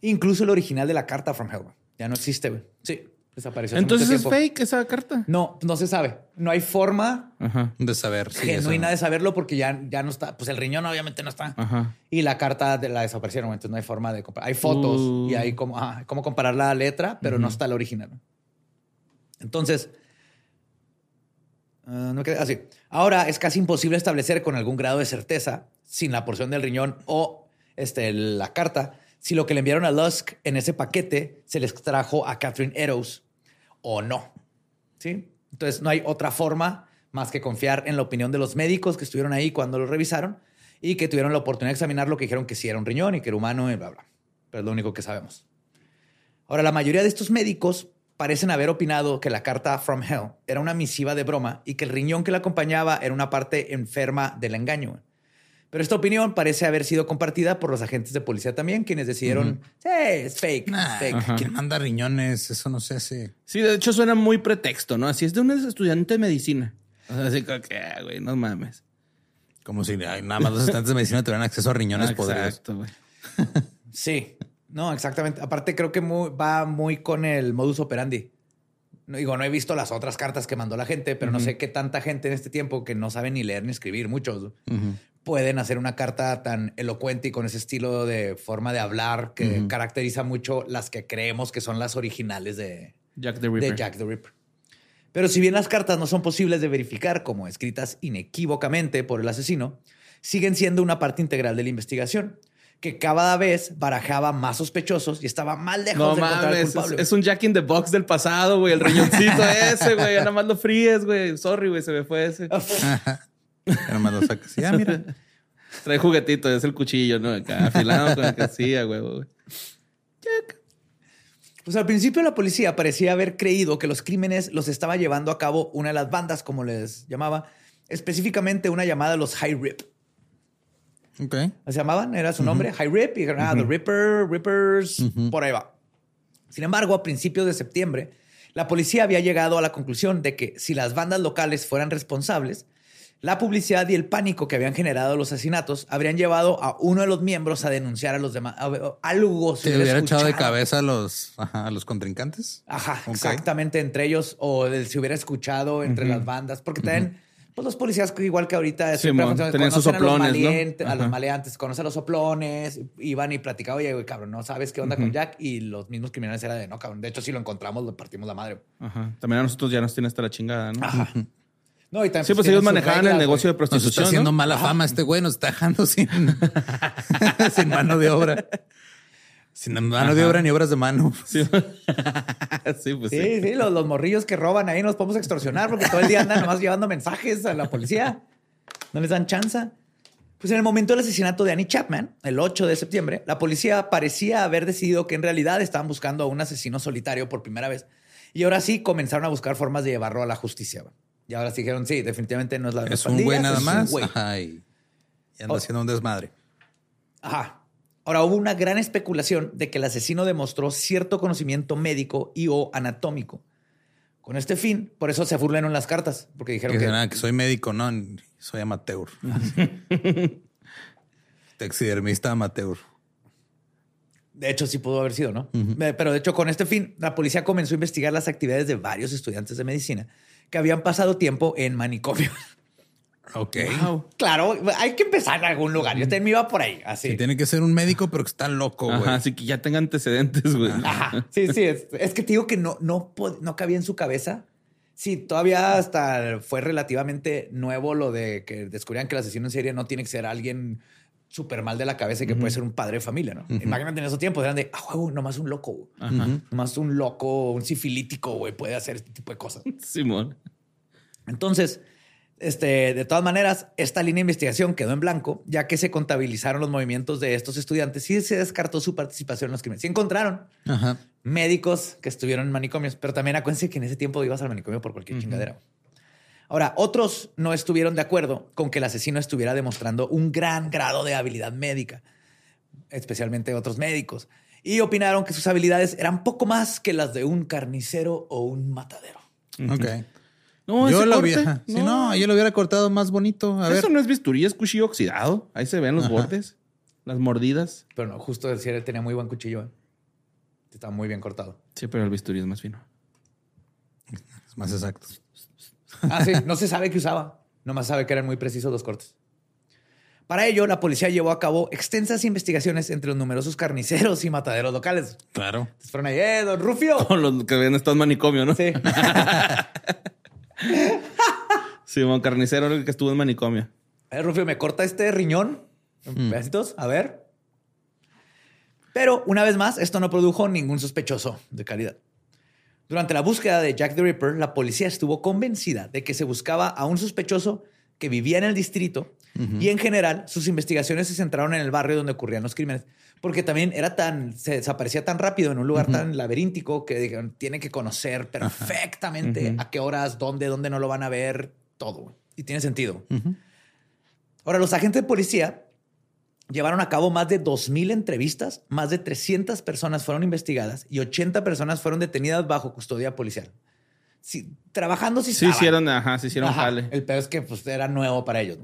incluso el original de la carta From Hell, ya no existe. Sí, desapareció. hace Entonces mucho es tiempo. fake esa carta. No, no se sabe. No hay forma Ajá. De saber. sí, genuina eso. de saberlo porque ya, ya no está. Pues el riñón obviamente no está. Ajá. Y la carta de la desaparecieron, entonces no hay forma de comparar. Hay fotos Uh. y hay como, comparar la letra, pero no está la original. Entonces, ah, no queda así. Ahora es casi imposible establecer con algún grado de certeza, sin la porción del riñón o este, la carta, si lo que le enviaron a Lusk en ese paquete se les trajo a Catherine Eddowes o no. ¿Sí? Entonces no hay otra forma más que confiar en la opinión de los médicos que estuvieron ahí cuando lo revisaron y que tuvieron la oportunidad de examinarlo, que dijeron que sí era un riñón y que era humano y bla, bla. Pero es lo único que sabemos. Ahora, la mayoría de estos médicos parecen haber opinado que la carta From Hell era una misiva de broma y que el riñón que la acompañaba era una parte enferma del engaño. Pero esta opinión parece haber sido compartida por los agentes de policía también, quienes decidieron, sí, es fake, Nah, es fake. ¿Quién manda riñones? Eso no se hace. Sí, de hecho suena muy pretexto, ¿no? Así es de un estudiante de medicina. O sea, así como que, ah, güey, no mames. Como si ay, nada más los estudiantes de medicina tuvieran acceso a riñones Ah, podridos. Exacto, güey. Sí, no, exactamente. Aparte, creo que muy- va muy con el modus operandi. No, digo, no he visto las otras cartas que mandó la gente, pero no sé qué tanta gente en este tiempo que no sabe ni leer ni escribir, muchos, pueden hacer una carta tan elocuente y con ese estilo de forma de hablar que caracteriza mucho las que creemos que son las originales de, Jack the de. Jack the Ripper. Pero si bien las cartas no son posibles de verificar como escritas inequívocamente por el asesino, siguen siendo una parte integral de la investigación, que cada vez barajaba más sospechosos y estaba más lejos No de encontrar al mames, es, un Jack in the Box del pasado, güey. El riñoncito ese, güey. Ya nada más lo fríes, güey. Sorry, güey, se me fue ese. Nada más lo sacas. Ya, mira. Trae juguetito, es el cuchillo, ¿no? Acá afilado con el que hacía, güey, güey. Pues al principio la policía parecía haber creído que los crímenes los estaba llevando a cabo una de las bandas, como les llamaba, específicamente una llamada los High Rip. Ok. Se llamaban, era su nombre, High Rip, y dijeron, ah, The Ripper, Rippers, por ahí va. Sin embargo, a principios de septiembre, la policía había llegado a la conclusión de que si las bandas locales fueran responsables, la publicidad y el pánico que habían generado los asesinatos habrían llevado a uno de los miembros a denunciar a los demás. Algo se ¿Te hubiera echado de cabeza a los, ajá, a los contrincantes? Ajá, exactamente entre ellos o si hubiera escuchado entre las bandas, porque también pues los policías igual que ahorita siempre mon, conocen tenían sus a los soplones, ¿no? maleantes- a los maleantes, conocen a los soplones, iban y platicaban, oye, güey, cabrón, no sabes qué onda con Jack y los mismos criminales era de no, cabrón, de hecho si lo encontramos le partimos la madre. Ajá. También a nosotros ya nos tiene hasta la chingada, ¿no? Ajá. No, y también, Sí, pues ellos manejaban el negocio de güey. Nos está prostitución. haciendo ¿no? mala fama este güey, nos está dejando sin, sin mano de obra. Sin mano de obra ni obras de mano. Sí, sí pues sí. Sí, sí, los, los morrillos que roban ahí nos podemos extorsionar porque todo el día andan nomás llevando mensajes a la policía. No les dan chance. Pues en el momento del asesinato de Annie Chapman, el 8 de septiembre, la policía parecía haber decidido que en realidad estaban buscando a un asesino solitario por primera vez. Y ahora sí comenzaron a buscar formas de llevarlo a la justicia. Y ahora sí dijeron, sí, definitivamente no es la Es un güey nada más. güey. Ajá, y, anda haciendo un desmadre. Ajá. Ahora hubo una gran especulación de que el asesino demostró cierto conocimiento médico y o anatómico. Con este fin, por eso se burlaron las cartas, porque dijeron Que, que, "Ah, que soy médico, no, soy amateur. Taxidermista amateur. de hecho sí pudo haber sido, ¿no? Pero de hecho con este fin, la policía comenzó a investigar las actividades de varios estudiantes de medicina que habían pasado tiempo en manicomio. Ok. Wow. claro, hay que empezar en algún lugar. Yo también me iba por ahí, así. Sí, tiene que ser un médico, pero que está loco, güey. Así que ya tenga antecedentes, güey. Ajá. Sí, sí. Es, es que te digo que no, no, no cabía en su cabeza. Sí, todavía hasta fue relativamente nuevo lo de que descubrían que el asesino en serie no tiene que ser alguien súper mal de la cabeza y que puede ser un padre de familia, ¿no? Imagínate en esos tiempos, eran de, ah, huevo, nomás un loco. güey. Ajá. Nomás un loco, un sifilítico, güey, puede hacer este tipo de cosas. Simón. Entonces, Este, de todas maneras, esta línea de investigación quedó en blanco, ya que se contabilizaron los movimientos de estos estudiantes y se descartó su participación en los crímenes. Sí encontraron Ajá. médicos que estuvieron en manicomios, pero también acuérdense que en ese tiempo ibas al manicomio por cualquier chingadera. Ahora, otros no estuvieron de acuerdo con que el asesino estuviera demostrando un gran grado de habilidad médica, especialmente otros médicos, y opinaron que sus habilidades eran poco más que las de un carnicero o un matadero. Ok. No, yo ese lo corte, hubiera, sí, no, yo lo hubiera cortado más bonito. A ver. Eso no es bisturí, es cuchillo oxidado. Ahí se ven los bordes, las mordidas. Pero no, justo decir, él tenía muy buen cuchillo. ¿eh? Estaba muy bien cortado. Sí, pero el bisturí es más fino. Es más exacto. Ah, sí, no se sabe qué usaba. Nomás sabe que eran muy precisos los cortes. Para ello, la policía llevó a cabo extensas investigaciones entre los numerosos carniceros y mataderos locales. Claro. Entonces fueron ahí, ¡eh, don Rufio! Con los que ven estado en manicomio, ¿no? Sí. Simón Carnicero, el que estuvo en manicomio. Eh, Rufio, ¿me corta este riñón? En pedacitos, a ver. Pero una vez más, esto no produjo ningún sospechoso de calidad. Durante la búsqueda de Jack the Ripper, la policía estuvo convencida de que se buscaba a un sospechoso que vivía en el distrito y en general sus investigaciones se centraron en el barrio donde ocurrían los crímenes, porque también era tan, se desaparecía tan rápido en un lugar tan laberíntico que dijeron, tiene que conocer perfectamente a qué horas, dónde, dónde no lo van a ver, todo. Y tiene sentido. Ahora, los agentes de policía llevaron a cabo más de 2.000 entrevistas, más de 300 personas fueron investigadas y 80 personas fueron detenidas bajo custodia policial. Sí, trabajando sí Sí hicieron, ajá, sí hicieron Ajá, jale. El peor es que pues, era nuevo para ellos.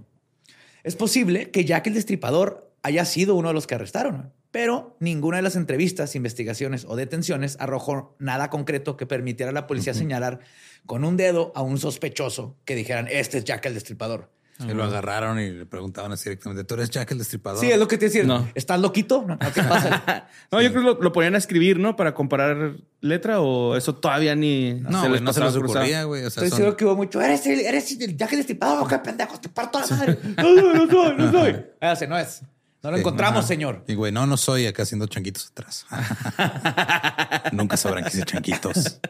Es posible que Jack el Destripador haya sido uno de los que arrestaron, ¿no? pero ninguna de las entrevistas, investigaciones o detenciones arrojó nada concreto que permitiera a la policía señalar con un dedo a un sospechoso que dijeran, este es Jack el Destripador. Y lo agarraron y le preguntaban así directamente, ¿tú eres Jack el Destripador? Sí, es lo que te decía. No. ¿Estás loquito? No, no te pasa. No, yo creo que lo, lo ponían a escribir, ¿no? Para comparar letra o eso todavía ni No, no se les por cruzar. ocurría, güey. O sea, Estoy son- seguro que hubo mucho. Eres el, eres el Jack el Destripador. ¿Qué pendejo? Te parto la madre. No soy, no soy, no soy. Ah, ese no es. No lo Sí, encontramos, ajá. señor. Y güey, no, no soy acá haciendo changuitos atrás. Nunca sabrán que hice changuitos.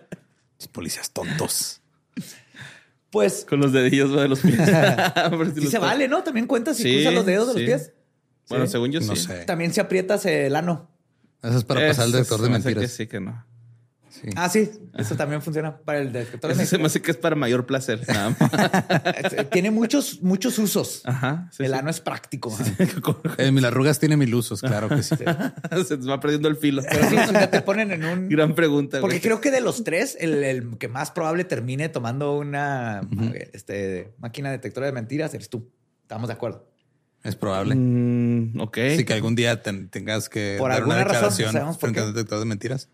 Los policías tontos. Pues Con los dedillos de los pies. Si sí los se vale, ¿no? También cuenta si Sí, cruzas los dedos de los pies. Bueno, Sí. según yo No sí. sé. También si aprietas el ano. Eso es para pasar el Eso detector de mentiras. Que sí, que no. Sí. Ah, sí. Eso también funciona para el detector de Eso se me hace que es para mayor placer. Nada más. Tiene muchos, muchos usos. Ajá. sí, el sí. ano es práctico. Eh, mi arrugas tiene mil usos, claro que sí. se te va perdiendo el filo. Pero sí, ya te ponen en un... Gran pregunta. Porque güey. creo que de los tres, el, el que más probable termine tomando una este, máquina detectora de mentiras eres tú. Estamos de acuerdo. Es probable. Mm, ok. Sí, que algún día ten- tengas que Por dar una alguna razón, no sabemos por frente qué. a un detector de mentiras.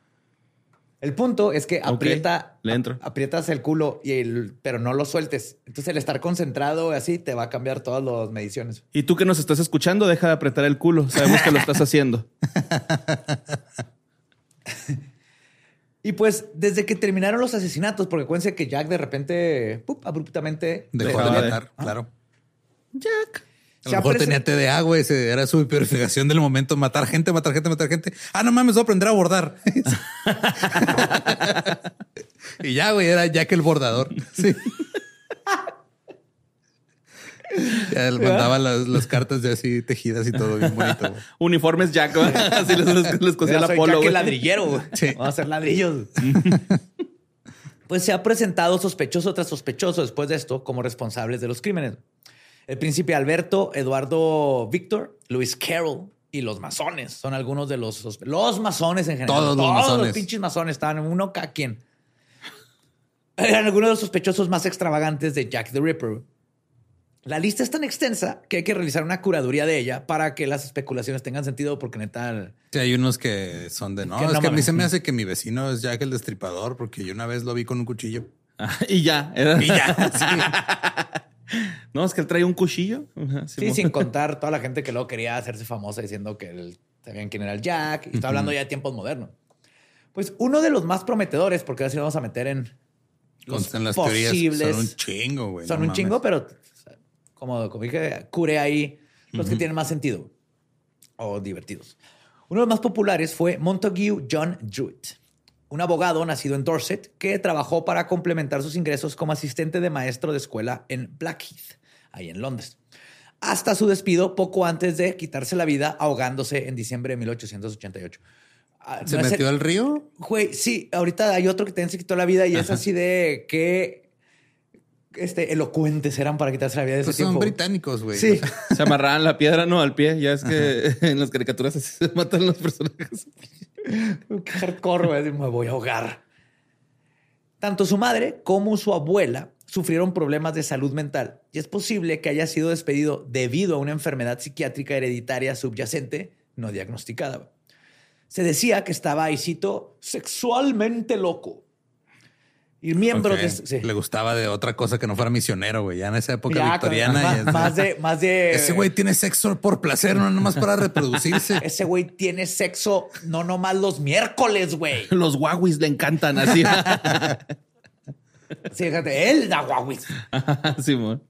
El punto es que aprieta, le entro. ap- aprietas el culo, y el, pero no lo sueltes. Entonces el estar concentrado así te va a cambiar todas las mediciones. Y tú que nos estás escuchando, deja de apretar el culo. Sabemos que lo estás haciendo. Y pues desde que terminaron los asesinatos, porque acuérdense que Jack de repente, ¡pup! abruptamente Dejó de de- matar, claro. Jack. A lo mejor tenía TDA, güey. ese Era su purificación del momento. Matar gente, matar gente, matar gente. Ah, no mames, voy a aprender a bordar. y ya, güey, era Jack el bordador. Sí. ya le mandaba las, las cartas de así tejidas y todo bien bonito. Uniformes Jack. Así les, les, les cosía la polo. Jack el ladrillero. güey. Sí. Vamos a hacer ladrillos. pues se ha presentado sospechoso tras sospechoso después de esto como responsables de los crímenes. El príncipe Alberto, Eduardo Víctor, Luis Carroll y los masones son algunos de los sospe- los masones en general. Todos los masones. pinches masones estaban uno cada quien. Eran algunos de los sospechosos más extravagantes de Jack the Ripper. La lista es tan extensa que hay que realizar una curaduría de ella para que las especulaciones tengan sentido, porque neta, Sí, hay unos que son de no, Que es no que a mí se me hace que mi vecino es Jack el destripador porque yo una vez lo vi con un cuchillo. Ah, y ya. Era- Y ya. No, es que él trae un cuchillo. Ajá, Sí, sin contar toda la gente que luego quería hacerse famosa diciendo que él, sabían quién era el Jack. Y está hablando ya de tiempos modernos. Pues uno de los más prometedores, porque ahora sí nos vamos a meter en los las posibles. teorías. Son un chingo, güey. Son no un mames. chingo, pero como, como dije, cure ahí los que tienen más sentido o divertidos. Uno de los más populares fue Montague John Druitt. Un abogado nacido en Dorset que trabajó para complementar sus ingresos como asistente de maestro de escuela en Blackheath, ahí en Londres, hasta su despido poco antes de quitarse la vida ahogándose en diciembre de 1888. Ah, ¿Se no es el- metió al río? Güey, sí, ahorita hay otro que también se quitó la vida y es así de que este, elocuentes eran para quitarse la vida de ese Pues son tiempo. británicos, güey. Sí. Se amarraban la piedra, no, al pie. Ya es que en las caricaturas así se matan los personajes. Hardcore. Me voy a ahogar. Tanto su madre como su abuela sufrieron problemas de salud mental y es posible que haya sido despedido debido a una enfermedad psiquiátrica hereditaria subyacente no diagnosticada. Se decía que estaba, y cito, sexualmente loco. Y miembros Ok. de... sí. Le gustaba de otra cosa que no fuera misionero, güey. Ya en esa época Ya, victoriana. más, ya es- más de, más de. Ese güey tiene sexo por placer, no nomás para reproducirse. Ese güey tiene sexo no nomás los miércoles, güey. Los Huawis le encantan así. Sí, fíjate, él da guauis. Simón.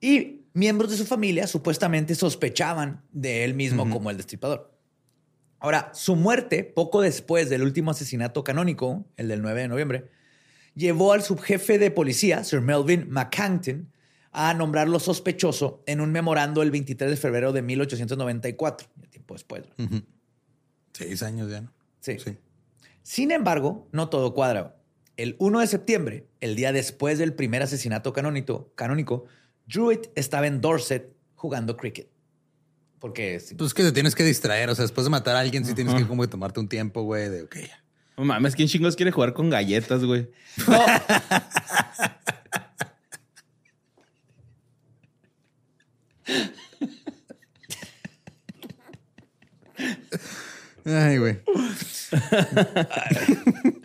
Y miembros de su familia supuestamente sospechaban de él mismo como el destripador. Ahora, su muerte, poco después del último asesinato canónico, el del 9 de noviembre, llevó al subjefe de policía, Sir Melvin McCanton, a nombrarlo sospechoso en un memorando el 23 de febrero de 1894, ya tiempo después. Seis años ya, ¿no? Sí. Sí. Sin embargo, no todo cuadra. El 1 de septiembre, el día después del primer asesinato canónico, canónico Druitt estaba en Dorset jugando cricket. Porque Pues que te tienes que distraer. O sea, después de matar a alguien, sí tienes que como que tomarte un tiempo, güey, de ok. ya. No mames, ¿quién chingos quiere jugar con galletas, güey? No. Ay, güey.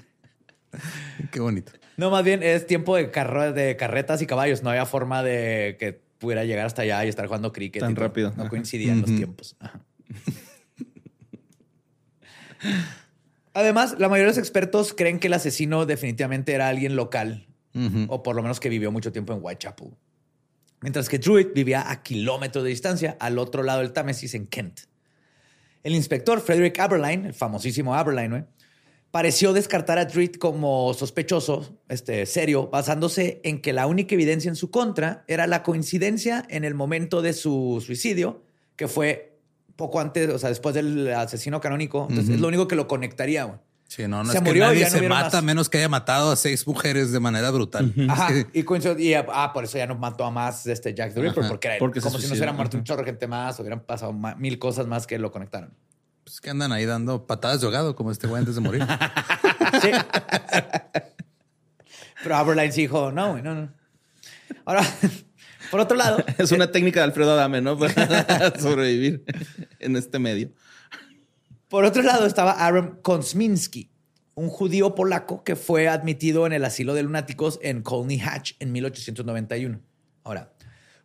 Qué bonito. No, más bien es tiempo de, carro- de carretas y caballos. No había forma de que pudiera llegar hasta allá y estar jugando cricket. Tan rápido. No Ajá. coincidían los tiempos. Ajá. Además, la mayoría de los expertos creen que el asesino definitivamente era alguien local o por lo menos que vivió mucho tiempo en Whitechapel. Mientras que Druitt vivía a kilómetros de distancia al otro lado del Támesis en Kent. El inspector Frederick Aberline, el famosísimo Aberline, güey, pareció descartar a Druitt como sospechoso, este, serio, basándose en que la única evidencia en su contra era la coincidencia en el momento de su suicidio, que fue poco antes, o sea, después del asesino canónico. Entonces, es lo único que lo conectaría. güey. Sí, no, no Se es murió que nadie ya no se mata a más. menos que haya matado a seis mujeres de manera brutal. Ajá. Sí. Y, coincidió- y, ah, por eso ya no mató a más este Jack the Ripper, Ajá, porque era porque se como si no se hubiera muerto un chorro de gente más, hubieran pasado mil cosas más que lo conectaron. Pues que andan ahí dando patadas de ahogado como este güey antes de morir. Sí. Pero Aberline sí dijo, no, güey, no, no. Ahora, por otro lado, Es una técnica de Alfredo Adame, ¿no? Para sobrevivir en este medio. por otro lado estaba Aaron Kosminski, un judío polaco que fue admitido en el asilo de lunáticos en Colney Hatch en 1891. Ahora,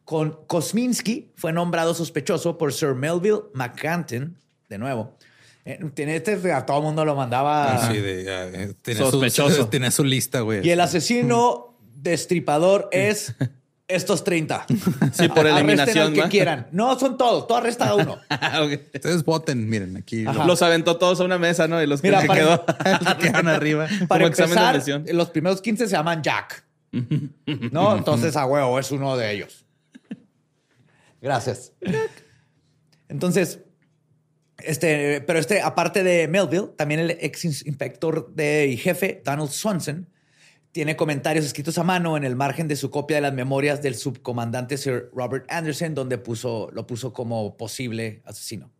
con Kosminski fue nombrado sospechoso por Sir Melville McCanton, de nuevo. Eh, Tiene este, a todo el mundo lo mandaba. Así de, ya, eh, tiene Sospechoso. Su, tiene su lista, güey. Y el asesino destripador es estos 30. Sí, por eliminación, al que quieran. No, son todos. Tú arresta a uno. Ah, ok. Ustedes voten, miren, aquí Ajá. Los aventó todos a una mesa, ¿no? Y los que Mira, se para- quedó. los que quedan arriba. Para Como examen de empezar, admisión. los primeros 15 se llaman Jack. ¿No? Entonces, a huevo, es uno de ellos. Gracias. Entonces, este, pero este, aparte de Melville, también el ex inspector de, y jefe, Donald Swanson, tiene comentarios escritos a mano en el margen de su copia de las memorias del subcomandante Sir Robert Anderson, donde puso, lo puso como posible asesino.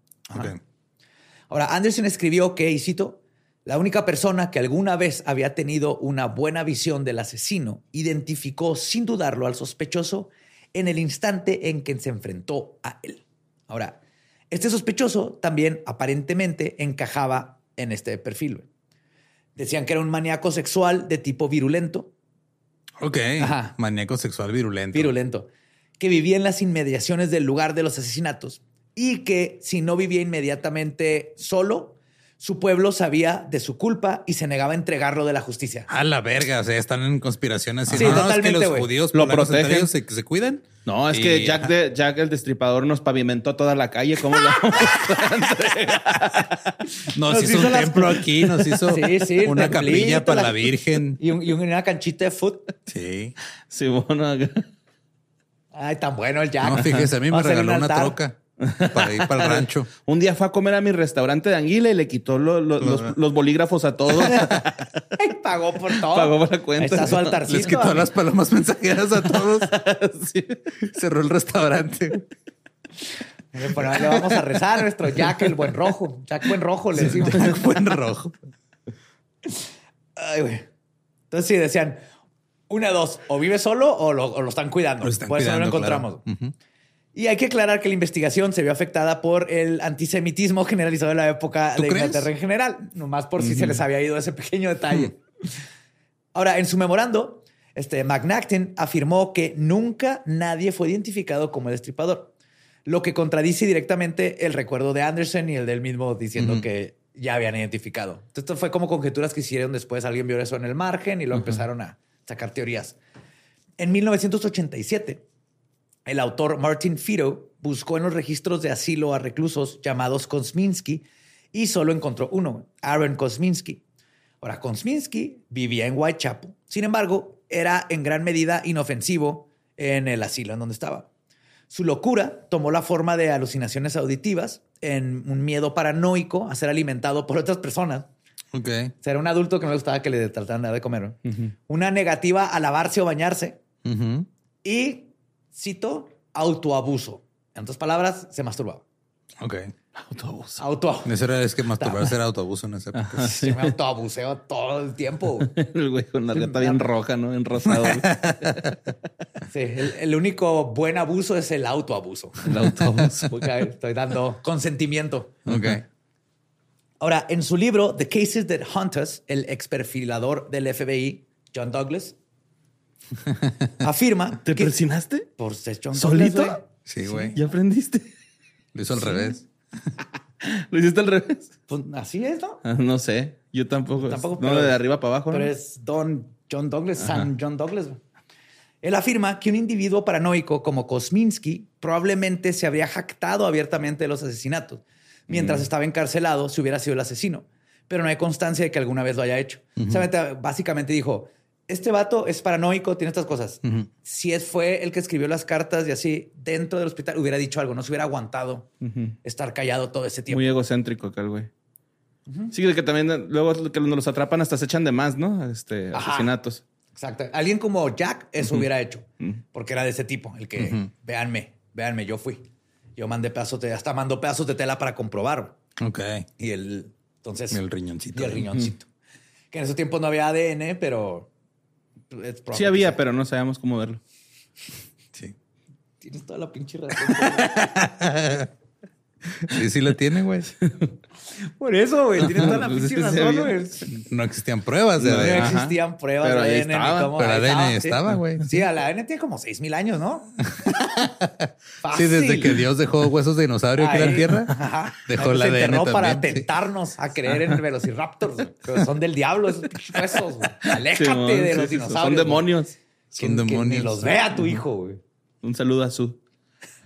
Ahora, Anderson escribió que, y cito, la única persona que alguna vez había tenido una buena visión del asesino identificó sin dudarlo al sospechoso en el instante en que se enfrentó a él. Ahora, este sospechoso también aparentemente encajaba en este perfil. Decían que era un maníaco sexual de tipo virulento, Ok. Ajá. Maníaco sexual virulento. virulento, que vivía en las inmediaciones del lugar de los asesinatos y que si no vivía inmediatamente solo, Su pueblo sabía de su culpa y se negaba a entregarlo de la justicia. A la verga, o sea, están en conspiraciones. Sí, no, es que totalmente, los judíos Lo protegen. se, se cuidan. No, es Y- que Jack, de, Jack el Destripador nos pavimentó toda la calle. ¿Cómo lo vamos a entregar? Nos, Nos hizo, hizo un las- templo aquí, nos hizo Sí, sí, el una capilla para la- la Virgen. Y, un- y una canchita de foot. Sí. Sí, bueno. Ay, tan bueno el Jack. No, fíjese, a mí me regaló un una altar. troca para ir para el rancho. Un día fue a comer a mi restaurante de Anguila y le quitó lo- lo- los, los bolígrafos a todos. Pagó por todo. Pagó por la cuenta. Está su altarcito. Les quitó las palomas mensajeras a todos. Sí. Cerró el restaurante. Bueno, le vamos a rezar a nuestro Jack el buen rojo. Jack buen rojo le decimos. Fue en rojo. Ay, güey. Entonces sí decían, una dos, o vive solo o lo, o lo están cuidando. Lo están por eso no lo encontramos. claro. Y hay que aclarar que la investigación se vio afectada por el antisemitismo generalizado de la época ¿Tú de? Inglaterra en general, nomás por si se les había ido ese pequeño detalle. Ahora, en su memorando, este, McNacton afirmó que nunca nadie fue identificado como el destripador, lo que contradice directamente el recuerdo de Anderson y el del mismo diciendo que ya habían identificado. Entonces, esto fue como conjeturas que hicieron después. Alguien vio eso en el margen y lo empezaron a sacar teorías. En 1987, el autor Martin Fido buscó en los registros de asilo a reclusos llamados Kosminski y solo encontró uno, Aaron Kosminski. Ahora, Kosminski vivía en Whitechapel. Sin embargo, era en gran medida inofensivo en el asilo en donde estaba. Su locura tomó la forma de alucinaciones auditivas, en un miedo paranoico a ser alimentado por otras personas. Ok. O sea, era un adulto que no le gustaba que le trataran de comer. Una negativa a lavarse o bañarse y, cito, autoabuso. En otras palabras, se masturbaba. Ok. Autobús. Auto. Eso era, es que masturbarse era autobuso en esa época. Se me autoabuseo todo el tiempo. El güey con la gata bien roja, ¿no? En rosado. Sí, el, el único buen abuso es el autoabuso. El. Porque estoy dando consentimiento. Ok. Ahora, en su libro The Cases That Hunt Us, el experfilador del FBI, John Douglas, afirma ¿Te que persinaste? por ser John ¿Solito? Sí, güey. ¿Ya aprendiste? Lo hizo al revés. ¿Lo hiciste al revés? pues así es, ¿no? Ah, no sé. Yo tampoco. Tampoco, no, pero- de arriba para abajo. Pero ¿no? es Don John Douglas, San John Douglas. Él afirma que un individuo paranoico como Kosminski probablemente se habría jactado abiertamente de los asesinatos. Mientras estaba encarcelado, si hubiera sido el asesino. Pero no hay constancia de que alguna vez lo haya hecho. Básicamente dijo, este vato es paranoico, tiene estas cosas. Ujú. Si es, fue el que escribió las cartas y así dentro del hospital, hubiera dicho algo, no se hubiera aguantado estar callado todo ese tiempo. Muy egocéntrico acá el güey. Sí, que también eh, luego que cuando los atrapan hasta se echan de más, ¿no? Este, Ajá. asesinatos. Exacto. Alguien como Jack eso hubiera hecho, porque era de ese tipo, el que, véanme, véanme, yo fui. Yo mandé pedazos de, hasta mandó pedazos de tela para comprobar. Ok. Y el, entonces... Y el riñoncito. y el riñoncito. Que en esos tiempos no había ADN, pero... Sí había, pero no sabíamos cómo verlo. Sí. Tienes toda la pinche razón. Sí, sí lo tiene, güey. Por eso, güey, tienes toda la Pues es pinche que razón, güey. No existían pruebas de No ADN. Ajá. existían pruebas Pero de ADN. ni estaban. cómo- Pero ADN estaba, güey. Sí, el ADN tiene como 6 mil años, ¿no? Sí, desde que Dios dejó huesos de dinosaurio aquí en la. Tierra, Ajá. dejó se ADN enterró para también, sí. tentarnos a creer en velociraptors. güey. Pero son del diablo esos huesos. güey. Aléjate de sí, los dinosaurios. Son güey. demonios. Que- Son que demonios. ni los vea tu hijo, güey. Un saludo a su.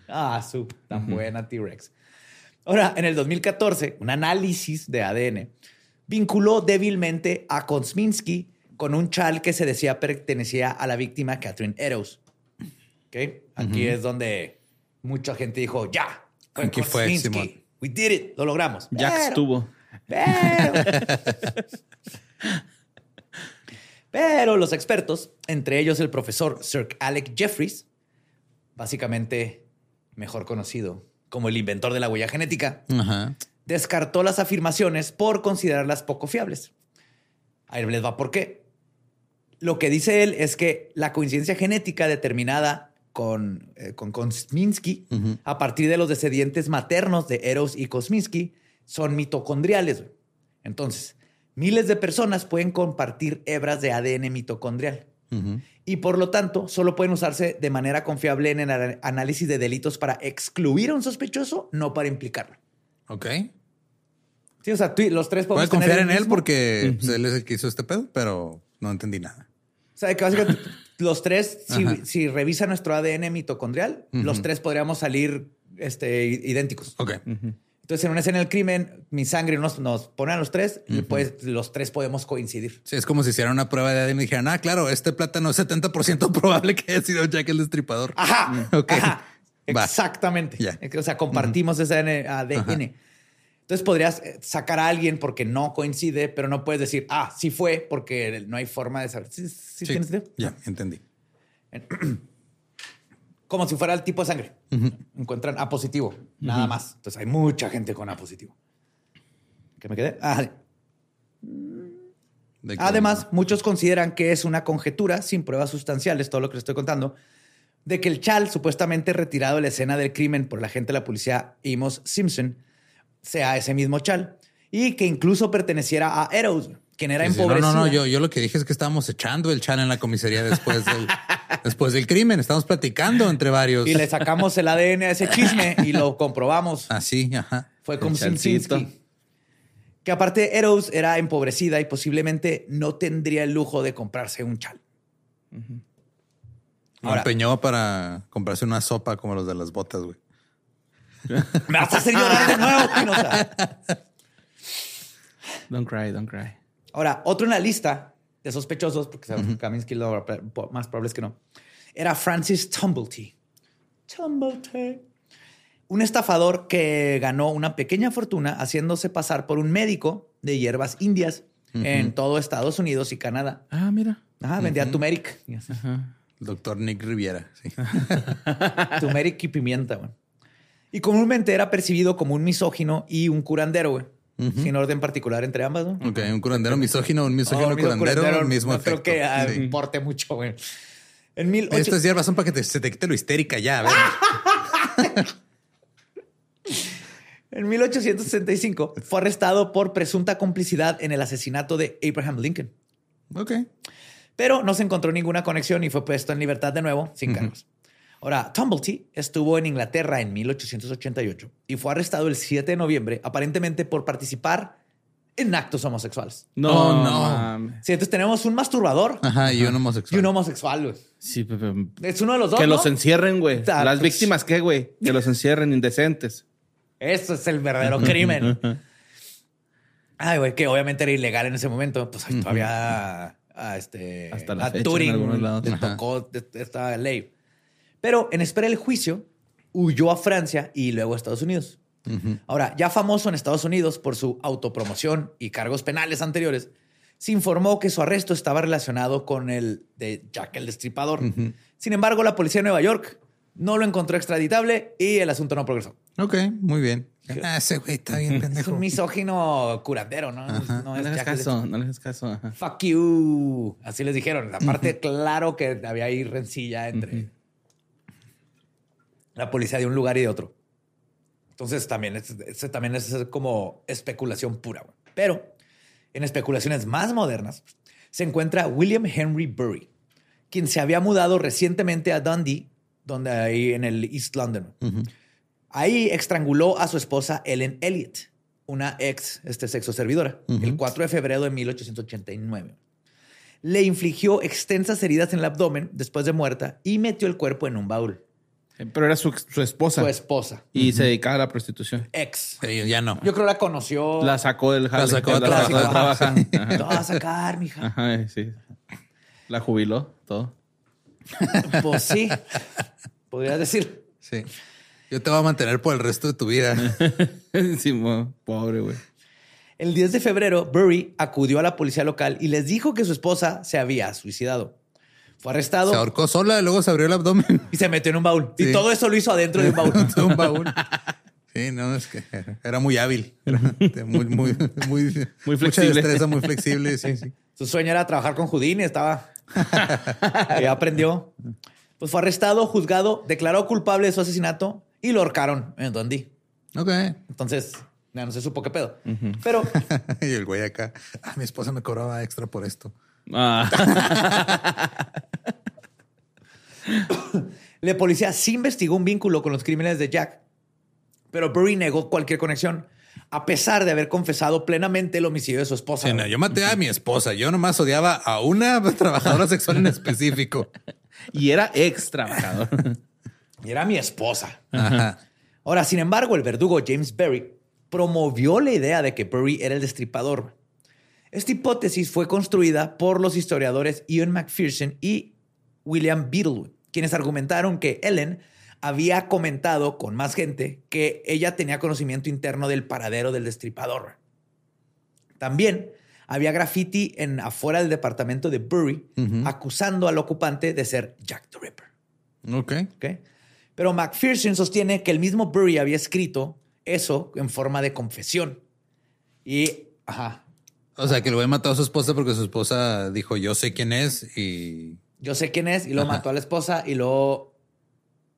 Ah, su tan buena T-Rex. Ahora, en el 2014, un análisis de ADN vinculó débilmente a Kosminski con un chal que se decía pertenecía a la víctima Catherine Eros. ¿Ok? Aquí es donde mucha gente dijo, ya, fue Aquí fue. Simón. We did it, lo logramos. Jack Pero- estuvo. pero, pero los expertos, entre ellos el profesor Sir Alec Jeffries, básicamente mejor conocido como el inventor de la huella genética, Ajá. descartó las afirmaciones por considerarlas poco fiables. Ahí les va por qué. Lo que dice él es que la coincidencia genética determinada con, eh, con Kosminski a partir de los descendientes maternos de Eros y Kosminski son mitocondriales. Entonces, miles de personas pueden compartir hebras de ADN mitocondrial. Y por lo tanto solo pueden usarse de manera confiable en el análisis de delitos para excluir a un sospechoso, no para implicarlo. Ok. Sí, o sea, tú y los tres podemos Puede confiar tener en él porque pues, él es el que hizo este pedo, pero no entendí nada. O sea, que básicamente los tres, si, revisa nuestro ADN mitocondrial, los tres podríamos salir este, idénticos. Ok. Entonces, en una escena del crimen, mi sangre nos, nos pone a los tres y pues los tres podemos coincidir. Sí, es como si hicieran una prueba de ADN y dijeran, ah, claro, este plátano es 70% probable que haya sido Jack el Destripador. Ajá. Ok. ajá. Exactamente. O sea, compartimos ese ADN. Entonces podrías eh, sacar a alguien porque no coincide, pero no puedes decir, ah, sí fue, porque no hay forma de saber. ¿Sí, sí Sí, tienes idea? ya, entendí. Como si fuera el tipo de sangre. Encuentran A positivo, nada más. Entonces hay mucha gente con A positivo. ¿Qué me quedé? Ah, Además, muchos consideran que es una conjetura sin pruebas sustanciales, todo lo que les estoy contando, de que el chal, supuestamente retirado de la escena del crimen por la agente de la policía Amos Simpson, sea ese mismo chal y que incluso perteneciera a Eros, quien era Sí, sí. No, no, no, yo, yo lo que dije es que estábamos echando el chal en la comisaría después del, después del crimen. Estamos platicando entre varios. Y le sacamos el ADN a ese chisme y lo comprobamos. Así, ajá. Fue con chalcito. Simpsonski. Que aparte Eros era empobrecida y posiblemente no tendría el lujo de comprarse un chal. Lo Ahora- empeñó para comprarse una sopa como los de las botas, güey. Me vas a hacer llorar de nuevo, Pinoza. Don't cry, don't cry. Ahora, otro en la lista de sospechosos, porque sabemos que Kaminsky lo más probable es que no, era Francis Tumblety. Tumblety. Un estafador que ganó una pequeña fortuna haciéndose pasar por un médico de hierbas indias en todo Estados Unidos y Canadá. Ah, mira. Ajá, vendía turmeric. El doctor Nick Riviera. Sí. turmeric y pimienta, güey. Y comúnmente era percibido como un misógino y un curandero, güey. Sin orden particular entre ambas, ¿no? Ok, un curandero misógino, un misógino Oh, curandero, mismo no creo efecto. que ah, Sí. importe mucho, güey. En 18... Estas hierbas son para que te- se te quite lo histérica ya. A ver. En 1865 fue arrestado por presunta complicidad en el asesinato de Abraham Lincoln. ok. Pero no se encontró ninguna conexión y fue puesto en libertad de nuevo, sin cargos. Ahora, Tumblety estuvo en Inglaterra en 1888 y fue arrestado el 7 de noviembre, aparentemente por participar en actos homosexuales. No, Oh, no. mames. Sí, entonces tenemos un masturbador Ajá, y un y homosexual. un homosexual, güey. Sí, pero... Es uno de los dos. Que ¿no? los encierren, güey. Ah, Las víctimas, ¿qué, güey? Que los encierren indecentes. Eso es el verdadero crimen. Ay, güey, que obviamente era ilegal en ese momento. Pues ay, todavía a, este, Hasta la a fecha en Turing lados. le tocó esta ley. Pero en espera del juicio, huyó a Francia y luego a Estados Unidos. Ahora, ya famoso en Estados Unidos por su autopromoción y cargos penales anteriores, se informó que su arresto estaba relacionado con el de Jack el Destripador. Sin embargo, la policía de Nueva York no lo encontró extraditable y el asunto no progresó. Ok, muy bien. Ah, ese güey está bien Es pendejo. un misógino curandero, ¿no? No No es le hagas Jack el caso, no le hagas caso. Ajá. Fuck you. Así les dijeron. Aparte, claro que había ahí rencilla entre la policía de un lugar y de otro. Entonces también es, también es como especulación pura. güey. Pero en especulaciones más modernas se encuentra William Henry Burry, quien se había mudado recientemente a Dundee, donde ahí en el East London. Ahí estranguló a su esposa Ellen Elliot, una ex este, sexo servidora, el 4 de febrero de 1889. Le infligió extensas heridas en el abdomen después de muerta y metió el cuerpo en un baúl. Pero era su, su esposa. Su esposa, y se dedicaba a la prostitución. ex. Sí, ya no. Yo creo la conoció. La sacó del jale. a la trabajar. sacó de trabajar. Te vas a sacar, mija. Ajá, sí. La jubiló, todo. Pues sí, podrías decir. Sí. Yo te voy a mantener por el resto de tu vida. sí, mo- pobre, güey. El 10 de febrero, Burry acudió a la policía local y les dijo que su esposa se había suicidado. Fue arrestado Se ahorcó sola, luego se abrió el abdomen. y se metió en un baúl. Y todo eso lo hizo adentro de un baúl. De un baúl. Sí, no, es que era muy hábil. Era muy, muy, muy, Muy Mucha flexible. destreza, muy flexible. Sí, sí. Su sueño era trabajar con Houdini, estaba. ya aprendió. Pues fue arrestado, juzgado, declaró culpable de su asesinato y lo ahorcaron en Dundee. Ok. Entonces, ya no se supo qué pedo. Pero Y el güey acá. Ah, mi esposa me cobraba extra por esto. Ah, la policía sí investigó un vínculo con los crímenes de Jack, pero Burry negó cualquier conexión, a pesar de haber confesado plenamente el homicidio de su esposa. Sí, no, yo maté a mi esposa. Yo nomás odiaba a una trabajadora sexual en específico. Y era ex trabajador. Y era mi esposa. Ajá. Ahora, sin embargo, el verdugo James Berry promovió la idea de que Berry era el destripador. Esta hipótesis fue construida por los historiadores Ian McPherson y William Beadle, quienes argumentaron que Ellen había comentado con más gente que ella tenía conocimiento interno del paradero del destripador. También había graffiti en afuera del departamento de Burry acusando al ocupante de ser Jack the Ripper. Ok. ¿ok? Pero McPherson sostiene que el mismo Burry había escrito eso en forma de confesión. Y, ajá, O sea, que el güey mató a su esposa porque su esposa dijo, yo sé quién es y... yo sé quién es, y luego Ajá. mató a la esposa y luego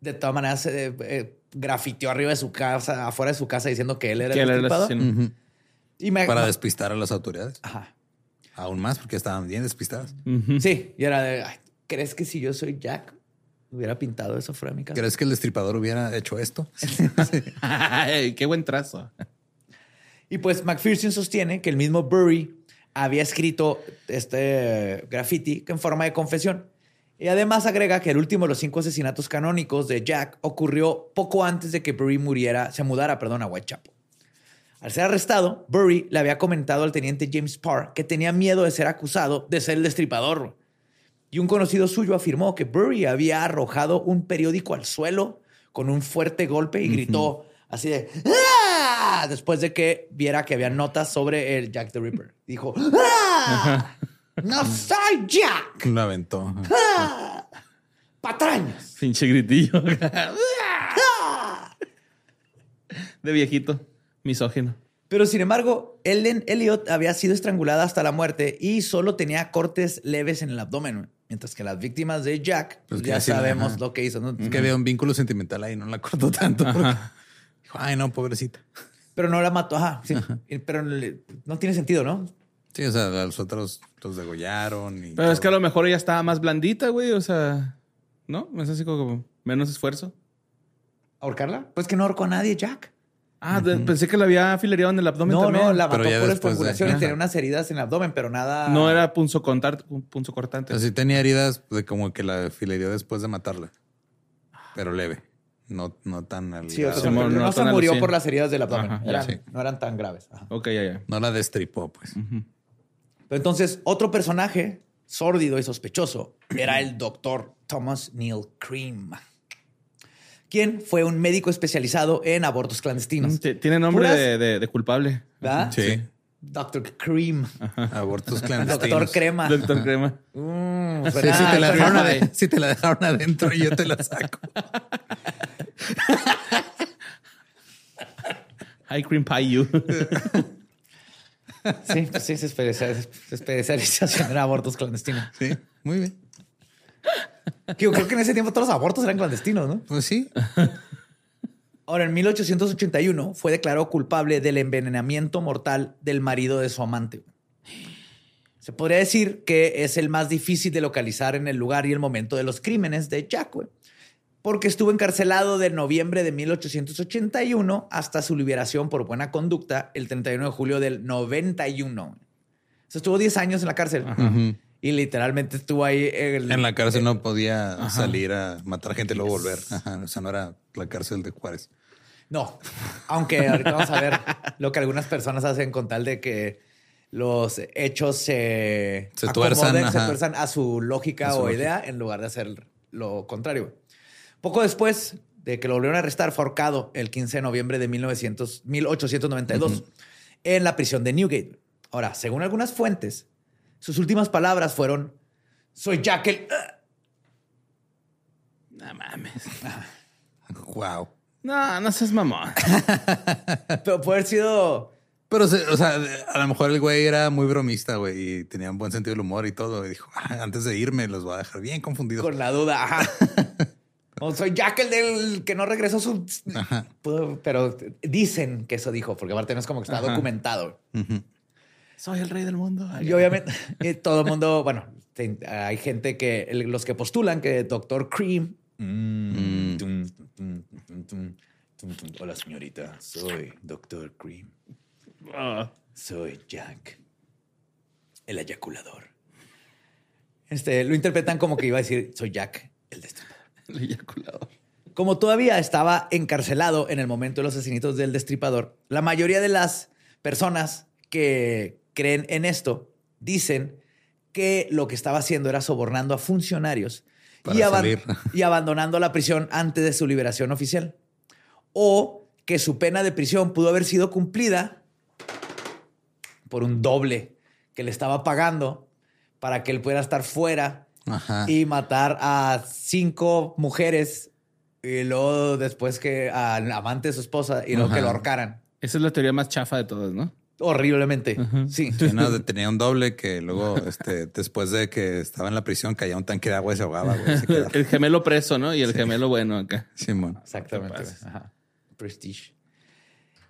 de todas maneras eh, eh, grafiteó arriba de su casa, afuera de su casa diciendo que él era Que el él era el destripador. asesino. Y me- Para despistar a las autoridades. Ajá. Aún más porque estaban bien despistadas. Sí, y era de, "Ay, ¿crees que si yo soy Jack hubiera pintado eso fuera de mi casa? ¿Crees que el destripador hubiera hecho esto? Ay, Qué buen trazo. Y pues McPherson sostiene que el mismo Burry había escrito este graffiti en forma de confesión. Y además agrega que el último de los cinco asesinatos canónicos de Jack ocurrió poco antes de que Burry muriera, se mudara perdón, a Whitechapel. Al ser arrestado, Burry le había comentado al teniente James Parr que tenía miedo de ser acusado de ser el destripador. Y un conocido suyo afirmó que Burry había arrojado un periódico al suelo con un fuerte golpe y gritó así de ¡Ah! Después de que viera que había notas sobre el Jack the Ripper. Dijo ¡Ah! ¡No soy Jack! Lo aventó. ¡Ah! ¡Patrañas! Pinche gritillo. De viejito. Misógino. Pero sin embargo, Ellen Elliot había sido estrangulada hasta la muerte y solo tenía cortes leves en el abdomen. Mientras que las víctimas de Jack, pues Pues ya sabemos ajá. lo que hizo. ¿no? Es que había un vínculo sentimental ahí, no la cortó tanto. porque Dijo, ay, no, pobrecita. Pero no la mató. Ajá, sí. Pero no tiene sentido, ¿no? Sí, o sea, a los otros los degollaron. Y Pero es que a lo mejor ella estaba más blandita, güey. O sea, ¿no? Es así como menos esfuerzo. ¿Ahorcarla? Pues que no ahorcó a nadie, Jack. Ah, pensé que la había filereado en el abdomen No, también. no, la Pero mató por Ajá. tenía unas heridas en el abdomen, pero nada. No era punzo, contar, punzo cortante. O sea, sí tenía heridas de como que la filerió después de matarla. Pero leve. No, no tan al Sí, o sea, no, no se murió por las heridas del abdomen. Ajá, ya Eran- sí. No eran tan graves. Ajá. Ok, ya, ya. No la destripó, pues. Pero entonces, otro personaje sórdido y sospechoso era el doctor Thomas Neil Cream, quien fue un médico especializado en abortos clandestinos. T- Tiene nombre Puras- de, de- de culpable. ¿Verdad? Sí. Doctor Cream. Abortos clandestinos. Doctor Crema. Doctor Crema. Mm, Sí, si, te la dejaron ade- si te la dejaron adentro, yo te la saco. High cream pie you. Sí, pues sí, se especializa- se especialización en abortos clandestinos. Sí, muy bien. Yo creo que en ese tiempo todos los abortos eran clandestinos, ¿no? Pues sí. Ahora, en 1881 fue declarado culpable del envenenamiento mortal del marido de su amante. Se podría decir que es el más difícil de localizar en el lugar y el momento de los crímenes de Jack, güey, porque estuvo encarcelado de noviembre de 1881 hasta su liberación por buena conducta el 31 de julio del 91. O sea, estuvo 10 años en la cárcel y literalmente estuvo ahí el- En la cárcel no podía salir a matar gente y luego volver. Ajá, o sea, no era la cárcel de Juárez. No, aunque ahorita vamos a ver lo que algunas personas hacen con tal de que los hechos se, Se tuerzan, se a su lógica A su o lógica. idea en lugar de hacer lo contrario. Poco después de que lo volvieron a arrestar, fue ahorcado el 15 de noviembre de 1900, 1892 en la prisión de Newgate. Ahora, según algunas fuentes, sus últimas palabras fueron: Soy Jack el. No mames. Wow. No, no seas mamón. Pero puede haber sido. Pero, o sea, a lo mejor el güey era muy bromista, güey, y tenía un buen sentido del humor y todo. Y dijo, "Ah, antes de irme, los voy a dejar bien confundidos. Con la duda, ajá. O soy Jack el del que no regresó su. Ajá. Pero dicen que eso dijo, porque aparte no es como que está Ajá. documentado. Soy el rey del mundo. Y obviamente eh, todo el mundo, bueno, hay gente que, los que postulan que Doctor Cream. Mm. tum, tum, tum. Hola, señorita. Soy Doctor Cream. Ah. Soy Jack, el eyaculador. Este, lo interpretan como que iba a decir, soy Jack, el destripador. El eyaculador. Como todavía estaba encarcelado en el momento de los asesinatos del destripador, la mayoría de las personas que creen en esto dicen que lo que estaba haciendo era sobornando a funcionarios y, y abandonando la prisión antes de su liberación oficial. O que su pena de prisión pudo haber sido cumplida por un doble que le estaba pagando para que él pudiera estar fuera Ajá. y matar a cinco mujeres y luego después que al amante de su esposa y luego Ajá. que lo ahorcaran. Esa es la teoría más chafa de todas, ¿no? Horriblemente. Sí. Sí, no, de- tenía un doble que luego, este, después de que estaba en la prisión, caía un tanque de agua y se ahogaba, güey. Se quedaba- El gemelo preso, ¿no? Y el gemelo bueno acá. Simón. Exactamente. Ajá. Prestige.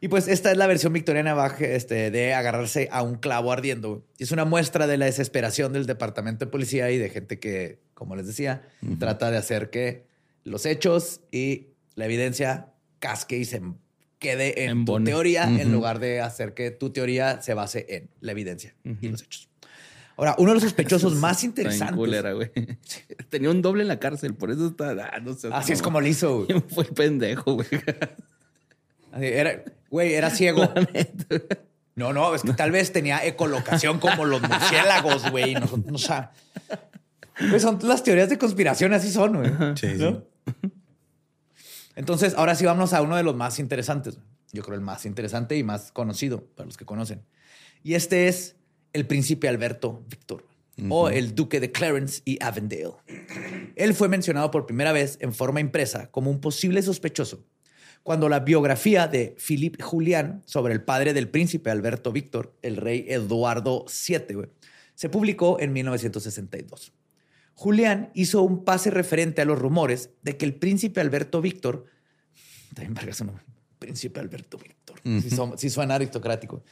Y pues esta es la versión victoriana baje, este, de agarrarse a un clavo ardiendo. Y Es una muestra de la desesperación del departamento de policía y de gente que, como les decía, trata de hacer que los hechos y la evidencia casque y se quede en tu teoría en lugar de hacer que tu teoría se base en la evidencia y los hechos. Ahora, uno de los sospechosos más interesantes. culera, güey. Tenía un doble en la cárcel, por eso está. ah, no sé. Así es como lo hizo. güey. ¿Quién fue pendejo, güey? Era, güey, era ciego. No, no, es que tal vez tenía ecolocación como los murciélagos, güey. Nosotros no sa- Güey, son las teorías de conspiración, así son, güey. Sí, sí. ¿No? Entonces, ahora sí vamos a uno de los más interesantes. Yo creo el más interesante y más conocido para los que conocen. Y este es el príncipe Alberto Víctor o el duque de Clarence y Avondale. Él fue mencionado por primera vez en forma impresa como un posible sospechoso cuando la biografía de Philippe Julián sobre el padre del príncipe Alberto Víctor, el rey Eduardo VII, se publicó en 1962. Julián hizo un pase referente a los rumores de que el príncipe Alberto Víctor, también verga su nombre, príncipe Alberto Víctor, son- sí suena aristocrático,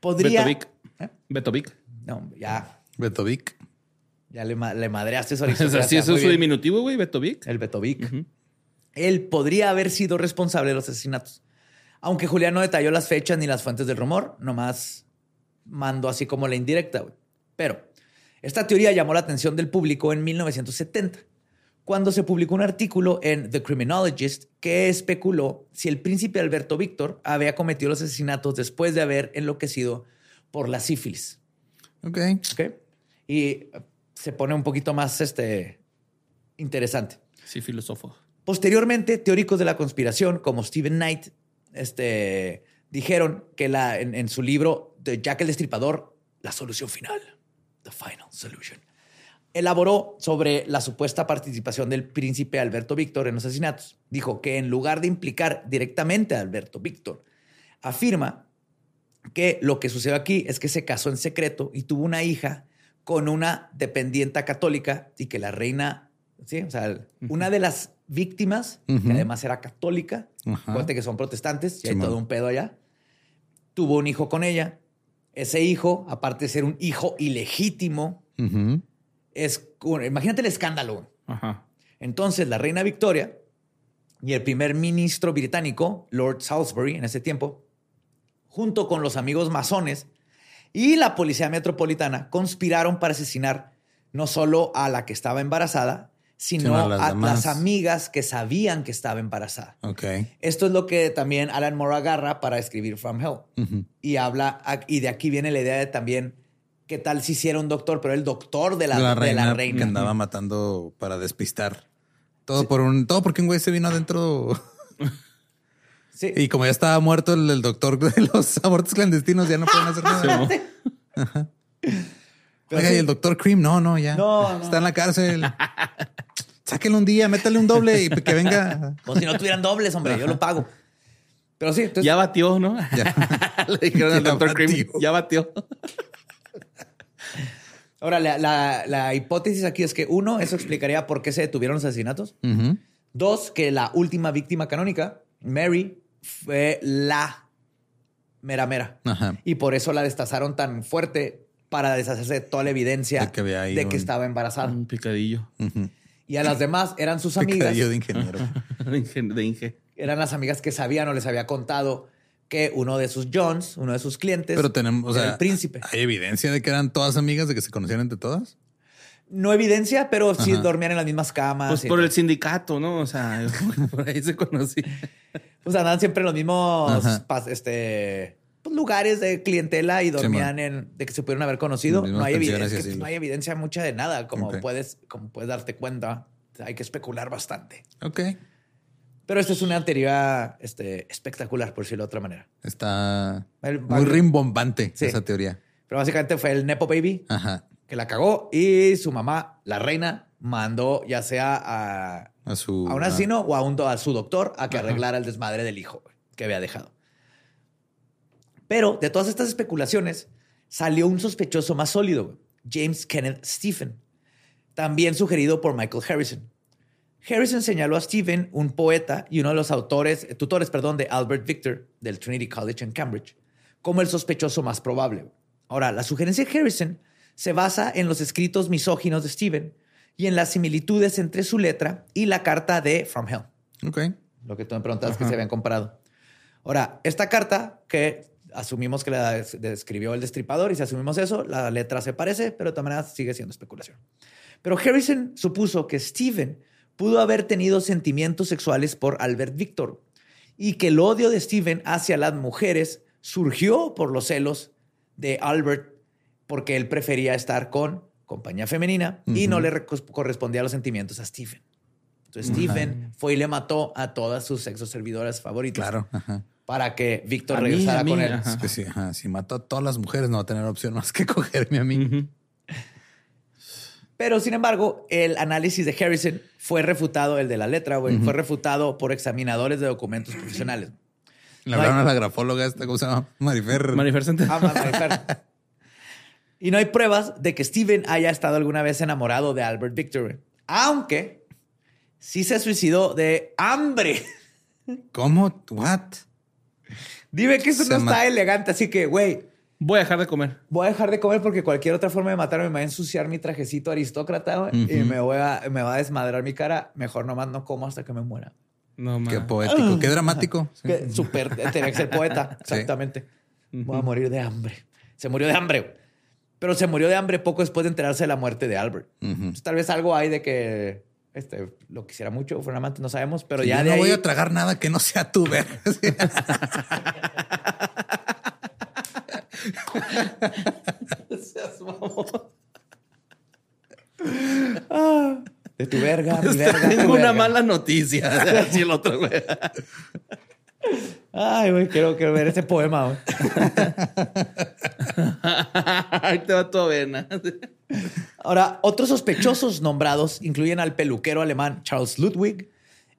podría... Betovic. ¿Eh? Betovic. No, ya, Betovic. ya le, le madreaste su O sea, aristocracia. sí, eso es su bien. diminutivo, güey, Betovic. El Betovic. Él podría haber sido responsable de los asesinatos. Aunque Julián no detalló las fechas ni las fuentes del rumor, nomás mandó así como la indirecta. Pero esta teoría llamó la atención del público en 1970, cuando se publicó un artículo en The Criminologist que especuló si el príncipe Alberto Víctor había cometido los asesinatos después de haber enloquecido por la sífilis. Ok. ¿ok? Y se pone un poquito más este, interesante. Sí, filósofo. Posteriormente, teóricos de la conspiración como Stephen Knight este, dijeron que la, en, en su libro de Jack el Destripador, La Solución Final, The Final Solution, elaboró sobre la supuesta participación del príncipe Alberto Víctor en los asesinatos. Dijo que en lugar de implicar directamente a Alberto Víctor, afirma que lo que sucedió aquí es que se casó en secreto y tuvo una hija con una dependienta católica y que la reina, sí, o sea, una de las víctimas, que además era católica, acuérdate que son protestantes y hay todo un pedo allá, tuvo un hijo con ella. Ese hijo, aparte de ser un hijo ilegítimo, es, imagínate el escándalo. Ajá. Entonces, la reina Victoria y el primer ministro británico, Lord Salisbury, en ese tiempo, junto con los amigos masones y la policía metropolitana, conspiraron para asesinar no solo a la que estaba embarazada, sino Sino a a, las amigas que sabían que estaba embarazada. Ok. Esto es lo que también Alan Moore agarra para escribir From Hell. Y habla, y de aquí viene la idea de también qué tal si hiciera un doctor, pero el doctor de la, La, de reina, la reina. que andaba matando para despistar. Todo por un, todo porque un güey se vino adentro. Sí. Y como ya estaba muerto el, el doctor de los abortos clandestinos, ya no pueden hacer nada. Oiga, sí. y el doctor Cream, no, no, ya. No, no. Está en la cárcel. Sáquenlo un día, métale un doble y que venga. O si no tuvieran dobles, hombre, yo lo pago. Pero sí, entonces, Ya batió, ¿no? Le dijeron al Ya doctor Cream, ya batió. ahora la, la- la hipótesis aquí es que uno, eso explicaría por qué se detuvieron los asesinatos. Dos, que la última víctima canónica, Mary, fue la mera mera. Ajá. Y por eso la destazaron tan fuerte para deshacerse de toda la evidencia De que había ahí de que un- estaba embarazada. Un picadillo Ujú. Y a las demás eran sus amigas. Picadillo de ingeniero. de Inge- de Inge. eran las amigas que sabían o les había contado que uno de sus Johns, uno de sus clientes, Pero tenemos, o sea, el príncipe. ¿hay evidencia de que eran todas amigas, de que se conocían entre todas? No evidencia, pero sí Ajá. dormían en las mismas camas. Pues por el sindicato, ¿no? O sea, por ahí se conocía. Pues andaban siempre en los mismos este, pues, lugares de clientela y dormían en de que se pudieron haber conocido. No hay, evidencia, que, no hay evidencia mucha de nada, como puedes, como puedes darte cuenta. Hay que especular bastante. Ok. Pero esta es una teoría este, espectacular, por decirlo de otra manera. Está El- muy rimbombante Sí. esa teoría. Pero básicamente fue el Nepo Baby Ajá. que la cagó y su mamá, la reina, mandó ya sea a, A su. a un asesino o a, un, a su doctor a que Ajá. arreglara el desmadre del hijo que había dejado. Pero de todas estas especulaciones salió un sospechoso más sólido, James Kenneth Stephen, también sugerido por Michael Harrison. Harrison señaló a Stephen, un poeta y uno de los autores, eh, tutores, perdón, de Albert Victor del Trinity College en Cambridge, como el sospechoso más probable. Ahora, la sugerencia de Harrison se basa en los escritos misóginos de Stephen y en las similitudes entre su letra y la carta de From Hell. Ok. Lo que tú me preguntabas que se habían comparado. Ahora, esta carta que asumimos que la des- describió el destripador y si asumimos eso, la letra se parece, pero de todas maneras sigue siendo especulación. Pero Harrison supuso que Stephen pudo haber tenido sentimientos sexuales por Albert Victor y que el odio de Stephen hacia las mujeres surgió por los celos de Albert porque él prefería estar con compañía femenina y no le correspondía los sentimientos a Stephen. Entonces Stephen fue y le mató a todas sus sexoservidoras favoritas Claro. Ajá. Para que Víctor regresara mí, con él. ajá. Es que sí, ajá. Si mato a todas las mujeres, no va a tener opción más que cogerme a mí. Pero sin embargo, el análisis de Harrison fue refutado, el de la letra, güey, fue refutado por examinadores de documentos profesionales. Le No hay- hablaron a la grafóloga esta, ¿cómo se llama? Marifer. Marifer Center. Ah, Marifer. y no hay pruebas de que Steven haya estado alguna vez enamorado de Albert Victor, aunque sí se suicidó de hambre. ¿Cómo? ¿What? Dime que eso Se no ma- está elegante, así que, güey, Voy a dejar de comer. voy a dejar de comer porque cualquier otra forma de matarme me va a ensuciar mi trajecito aristócrata güey, y Ujú. me, voy a, me va a desmadrar mi cara. Mejor nomás no como hasta que me muera. No, Qué poético, qué dramático. Sí. Que Súper, tenía que ser poeta, exactamente. Voy a morir de hambre. Se murió de hambre, güey. pero se murió de hambre poco después de enterarse de la muerte de Albert. Ujú. Pues, tal vez algo hay de que este, lo quisiera mucho, fuera amante, no sabemos, pero Sí, ya yo de no ahí... voy a tragar nada que no sea tú, ver. Sí. De tu verga, mi verga, tu Tengo una mala noticia. Así el otro, güey. Ay, güey, quiero, quiero ver ese poema, güey. Ahí te va tu avena. Ahora, otros sospechosos nombrados incluyen al peluquero alemán Charles Ludwig,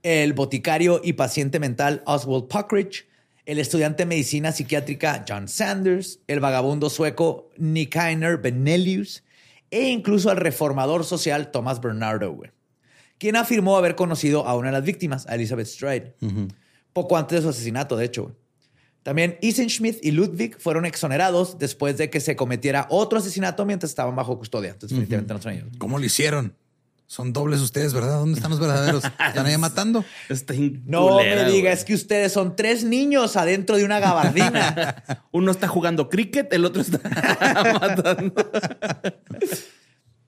el boticario y paciente mental Oswald Puckridge, el estudiante de medicina psiquiátrica John Sanders, el vagabundo sueco Nikainer Benelius e incluso al reformador social Thomas Bernardo, güey, quien afirmó haber conocido a una de las víctimas, a Elizabeth Stride, poco antes de su asesinato, de hecho. güey. También Eisenschmidt y Ludwig fueron exonerados después de que se cometiera otro asesinato mientras estaban bajo custodia. Entonces, definitivamente no son ellos. ¿Cómo lo hicieron? Son dobles ustedes, ¿verdad? ¿Dónde están los verdaderos? ¿Están ahí matando? Está No culera, me diga, es que ustedes son tres niños adentro de una gabardina. Uno está jugando cricket, el otro está matando.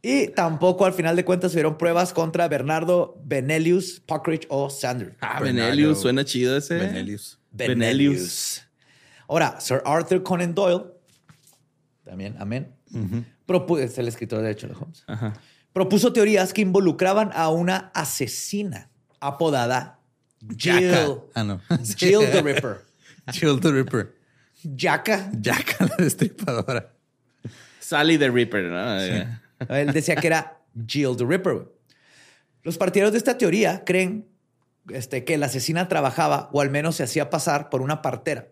Y tampoco al final de cuentas hubieron pruebas contra Bernardo, Benelius, Puckridge o Sanders. Ah, Bernardo. Benelius, suena chido ese. Benelius. Benelius. Ahora, Sir Arthur Conan Doyle, también, amén, propu- es el escritor de Sherlock Holmes, Ajá. propuso teorías que involucraban a una asesina apodada Jill. Ah, no. Sí. Jill the Ripper. Jill the Ripper. Jaca. Jaca la destripadora. Sally the Reaper, ¿no? Él decía que era Jill the Ripper. Los partidarios de esta teoría creen este, que la asesina trabajaba o al menos se hacía pasar por una partera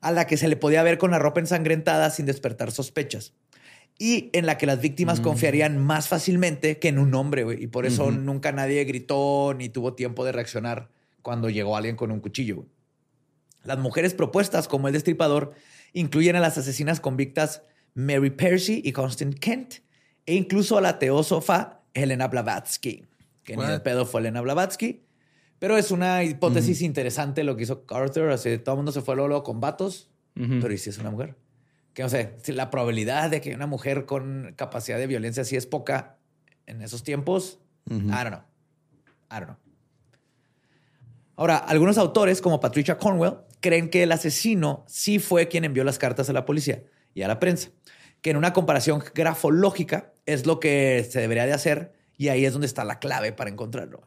a la que se le podía ver con la ropa ensangrentada sin despertar sospechas y en la que las víctimas confiarían más fácilmente que en un hombre. Y por eso nunca nadie gritó ni tuvo tiempo de reaccionar cuando llegó alguien con un cuchillo. Las mujeres propuestas como el destripador incluyen a las asesinas convictas Mary Percy y Constance Kent e incluso a la teósofa Helena Blavatsky, que ni de pedo fue Helena Blavatsky, Pero es una hipótesis interesante lo que hizo Carter. Así, todo el mundo se fue luego, luego con vatos, pero ¿y si es una mujer? Que, o sea, si la probabilidad de que una mujer con capacidad de violencia así es poca en esos tiempos, I don't know. I don't know. Ahora, algunos autores, como Patricia Cornwell, creen que el asesino sí fue quien envió las cartas a la policía y a la prensa, que en una comparación grafológica es lo que se debería de hacer y ahí es donde está la clave para encontrarlo.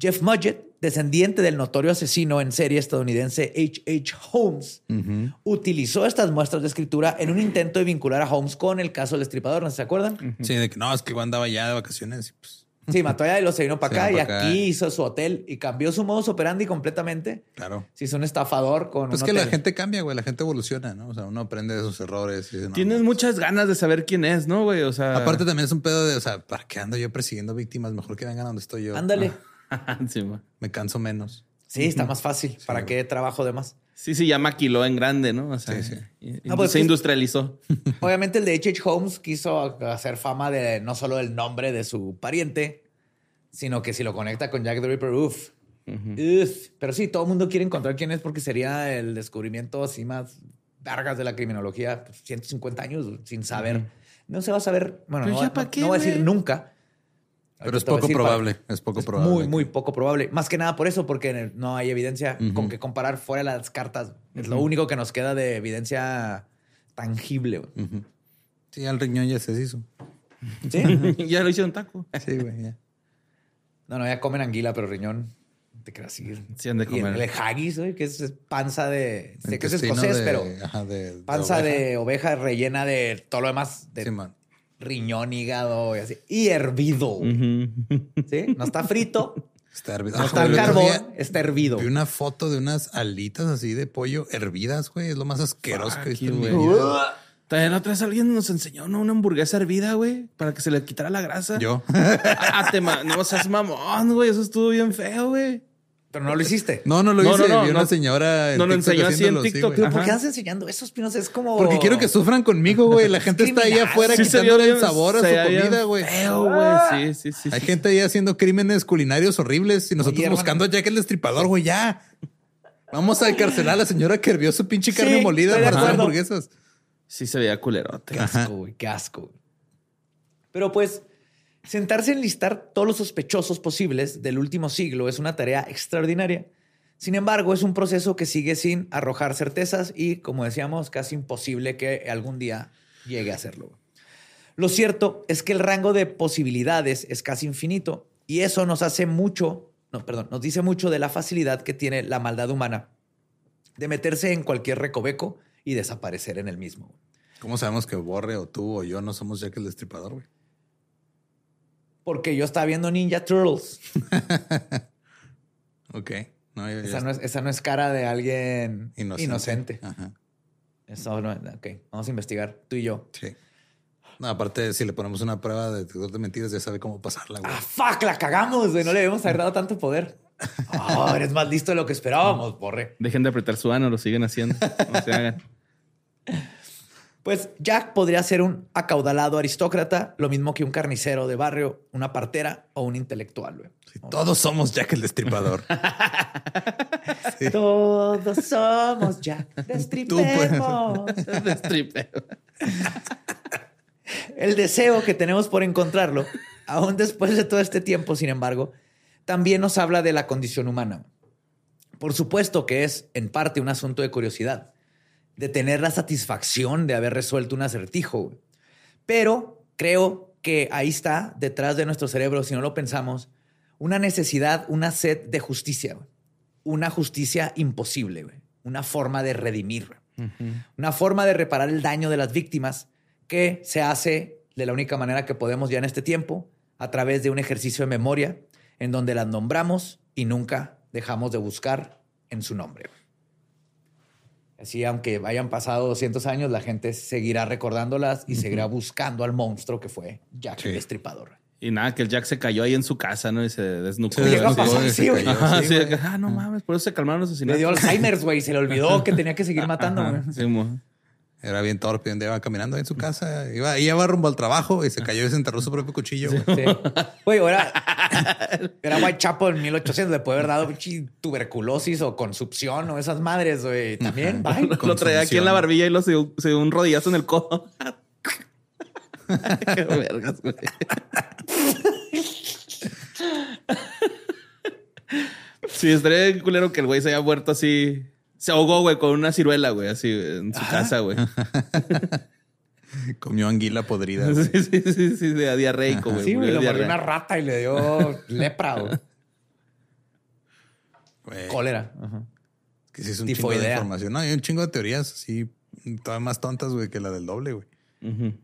Jeff Mudgett, descendiente del notorio asesino en serie estadounidense H.H. Holmes, utilizó estas muestras de escritura en un intento de vincular a Holmes con el caso del destripador, ¿no se acuerdan? Sí, de que no, es que andaba ya de vacaciones y pues, Sí, mató allá y lo se vino para acá y acá. aquí hizo su hotel y cambió su modus operandi completamente. claro. Se hizo un estafador con Pues un que la gente cambia, güey. La gente evoluciona, ¿no? O sea, uno aprende de sus errores. Y dice, no, Tienes no. muchas ganas de saber quién es, ¿no, güey? O sea. Aparte también es un pedo de, o sea, ¿para qué ando yo persiguiendo víctimas? Mejor que vengan donde estoy yo. Ándale. sí, ma. Me canso menos. Sí, está más fácil. ¿Para qué trabajo de más? Sí, sí, ya maquiló en grande, ¿no? O sea, Sí, Ah, pues, se pues- industrializó. Obviamente el de H.H. Holmes quiso hacer fama de no solo el nombre de su pariente, sino que si lo conecta con Jack the Ripper, uff. Uf. Pero sí, todo el mundo quiere encontrar quién es porque sería el descubrimiento así más vergas de la criminología. pues, 150 años sin saber. No se va a saber. Bueno, no, voy a decir nunca. Pero es poco decir para- probable. Es poco es probable. Muy, muy poco probable. Más que nada por eso, porque no hay evidencia con que comparar fuera de las cartas. Es lo único que nos queda de evidencia tangible. güey. Ujú. Sí, al riñón ya se deshizo. ¿Sí? ya lo hicieron taco. Sí, güey, ya. No, no, ya comen anguila, pero riñón. Te creas seguir. Sí, han de Y el, comer. haggis, güey, que es panza de. Sé que es escocés, de- pero Ajá, de, de panza oveja. de oveja rellena de todo lo demás, de Sí, man. Riñón, hígado y así. Y hervido. ¿Sí? No está frito, Está hervido. no Ah, está el carbón, día está hervido. Vi una foto de unas alitas así de pollo hervidas, güey. Es lo más asqueroso que he visto en mi vida. También otra vez alguien nos enseñó ¿no? una hamburguesa hervida, güey, para que se le quitara la grasa. Yo. Ah, te ma- no seas mamón, güey. Eso estuvo bien feo, güey. Pero no lo hiciste. No, no lo No, hice. no, no, Vi una no. señora. en No lo TikTok enseñó así en sí, TikTok. ¿por qué andas enseñando esos pinos? Es como. Porque quiero que sufran conmigo, güey. La gente está ahí afuera Sí quitándole el sabor a su comida, güey. Güey. Sí, sí, sí. Hay sí. gente ahí haciendo crímenes culinarios horribles y nosotros buscando a Jack el Destripador, güey, ya. Vamos a encarcelar a la señora que hervió su pinche carne Sí, molida para hacer hamburguesas. Sí se veía culerote. Qué asco, güey. Qué asco. güey. Pero pues, sentarse en listar todos los sospechosos posibles del último siglo es una tarea extraordinaria. Sin embargo, es un proceso que sigue sin arrojar certezas y, como decíamos, casi imposible que algún día llegue a hacerlo. Lo cierto es que el rango de posibilidades es casi infinito y eso nos hace mucho, no, perdón, nos dice mucho de la facilidad que tiene la maldad humana de meterse en cualquier recoveco y desaparecer en el mismo. ¿Cómo sabemos que Borre o tú o yo no somos Jack el Destripador? Porque yo estaba viendo Ninja Turtles. Ok. No, yo- Esa yo- no es, esa no es cara de alguien inocente. inocente. Ajá. Eso no, ok, vamos a investigar, tú y yo. Sí. No, aparte, si le ponemos una prueba de detector de mentiras, ya sabe cómo pasarla, güey. Ah, fuck, la cagamos, güey. No le debemos haber dado tanto poder. Oh, eres más listo de lo que esperábamos, borre. Dejen de apretar su ano, lo siguen haciendo. No se hagan. Pues Jack podría ser un acaudalado aristócrata, lo mismo que un carnicero de barrio, una partera o un intelectual, güey. Sí, todos somos Jack el Destripador. Sí. Todos somos Jack. pues. Destripemos. Destripeo. El deseo que tenemos por encontrarlo, aún después de todo este tiempo, sin embargo, también nos habla de la condición humana. Por supuesto que es, en parte, un asunto de curiosidad, de tener la satisfacción de haber resuelto un acertijo. güey. Pero creo que ahí está, detrás de nuestro cerebro, si no lo pensamos, una necesidad, una sed de justicia. güey. Una justicia imposible, güey. una forma de redimir. una forma de reparar el daño de las víctimas que se hace de la única manera que podemos ya en este tiempo, a través de un ejercicio de memoria en donde las nombramos y nunca dejamos de buscar en su nombre. Así, aunque hayan pasado 200 años, la gente seguirá recordándolas y seguirá buscando al monstruo que fue Jack Sí. el Destripador. Y nada, que el Jack se cayó ahí en su casa, ¿no? Y se desnucó. Sí, Ajá, sí, sí, que, ah, no mames, por eso se calmaron los Le asesinatos. dio Alzheimer's, güey, y se le olvidó que tenía que seguir matando. Güey. sí, mo. Era bien torpe, un día iba caminando en su casa, iba, iba rumbo al trabajo y se cayó y se enterró su propio cuchillo. güey. Sí. Güey, ahora era White Chapo en 1800, le puede haber dado tuberculosis o consumpción o esas madres, güey. También, bye. Lo traía aquí en la barbilla y lo se, se dio un rodillazo en el codo. Qué vergas, güey. Sí, estaría bien culero que el güey se haya muerto así. Se ahogó, güey, con una ciruela, güey, así en su casa, güey. Comió anguila podrida. güey. Sí, sí, sí, sí, de diarreico, güey. Sí, güey, murió lo mordió una rata y le dio lepra, güey. Güey, Cólera. Ajá. que sí es un chingo de Tifoidea. información. No, hay un chingo de teorías así, todavía más tontas, güey, que la del doble, güey.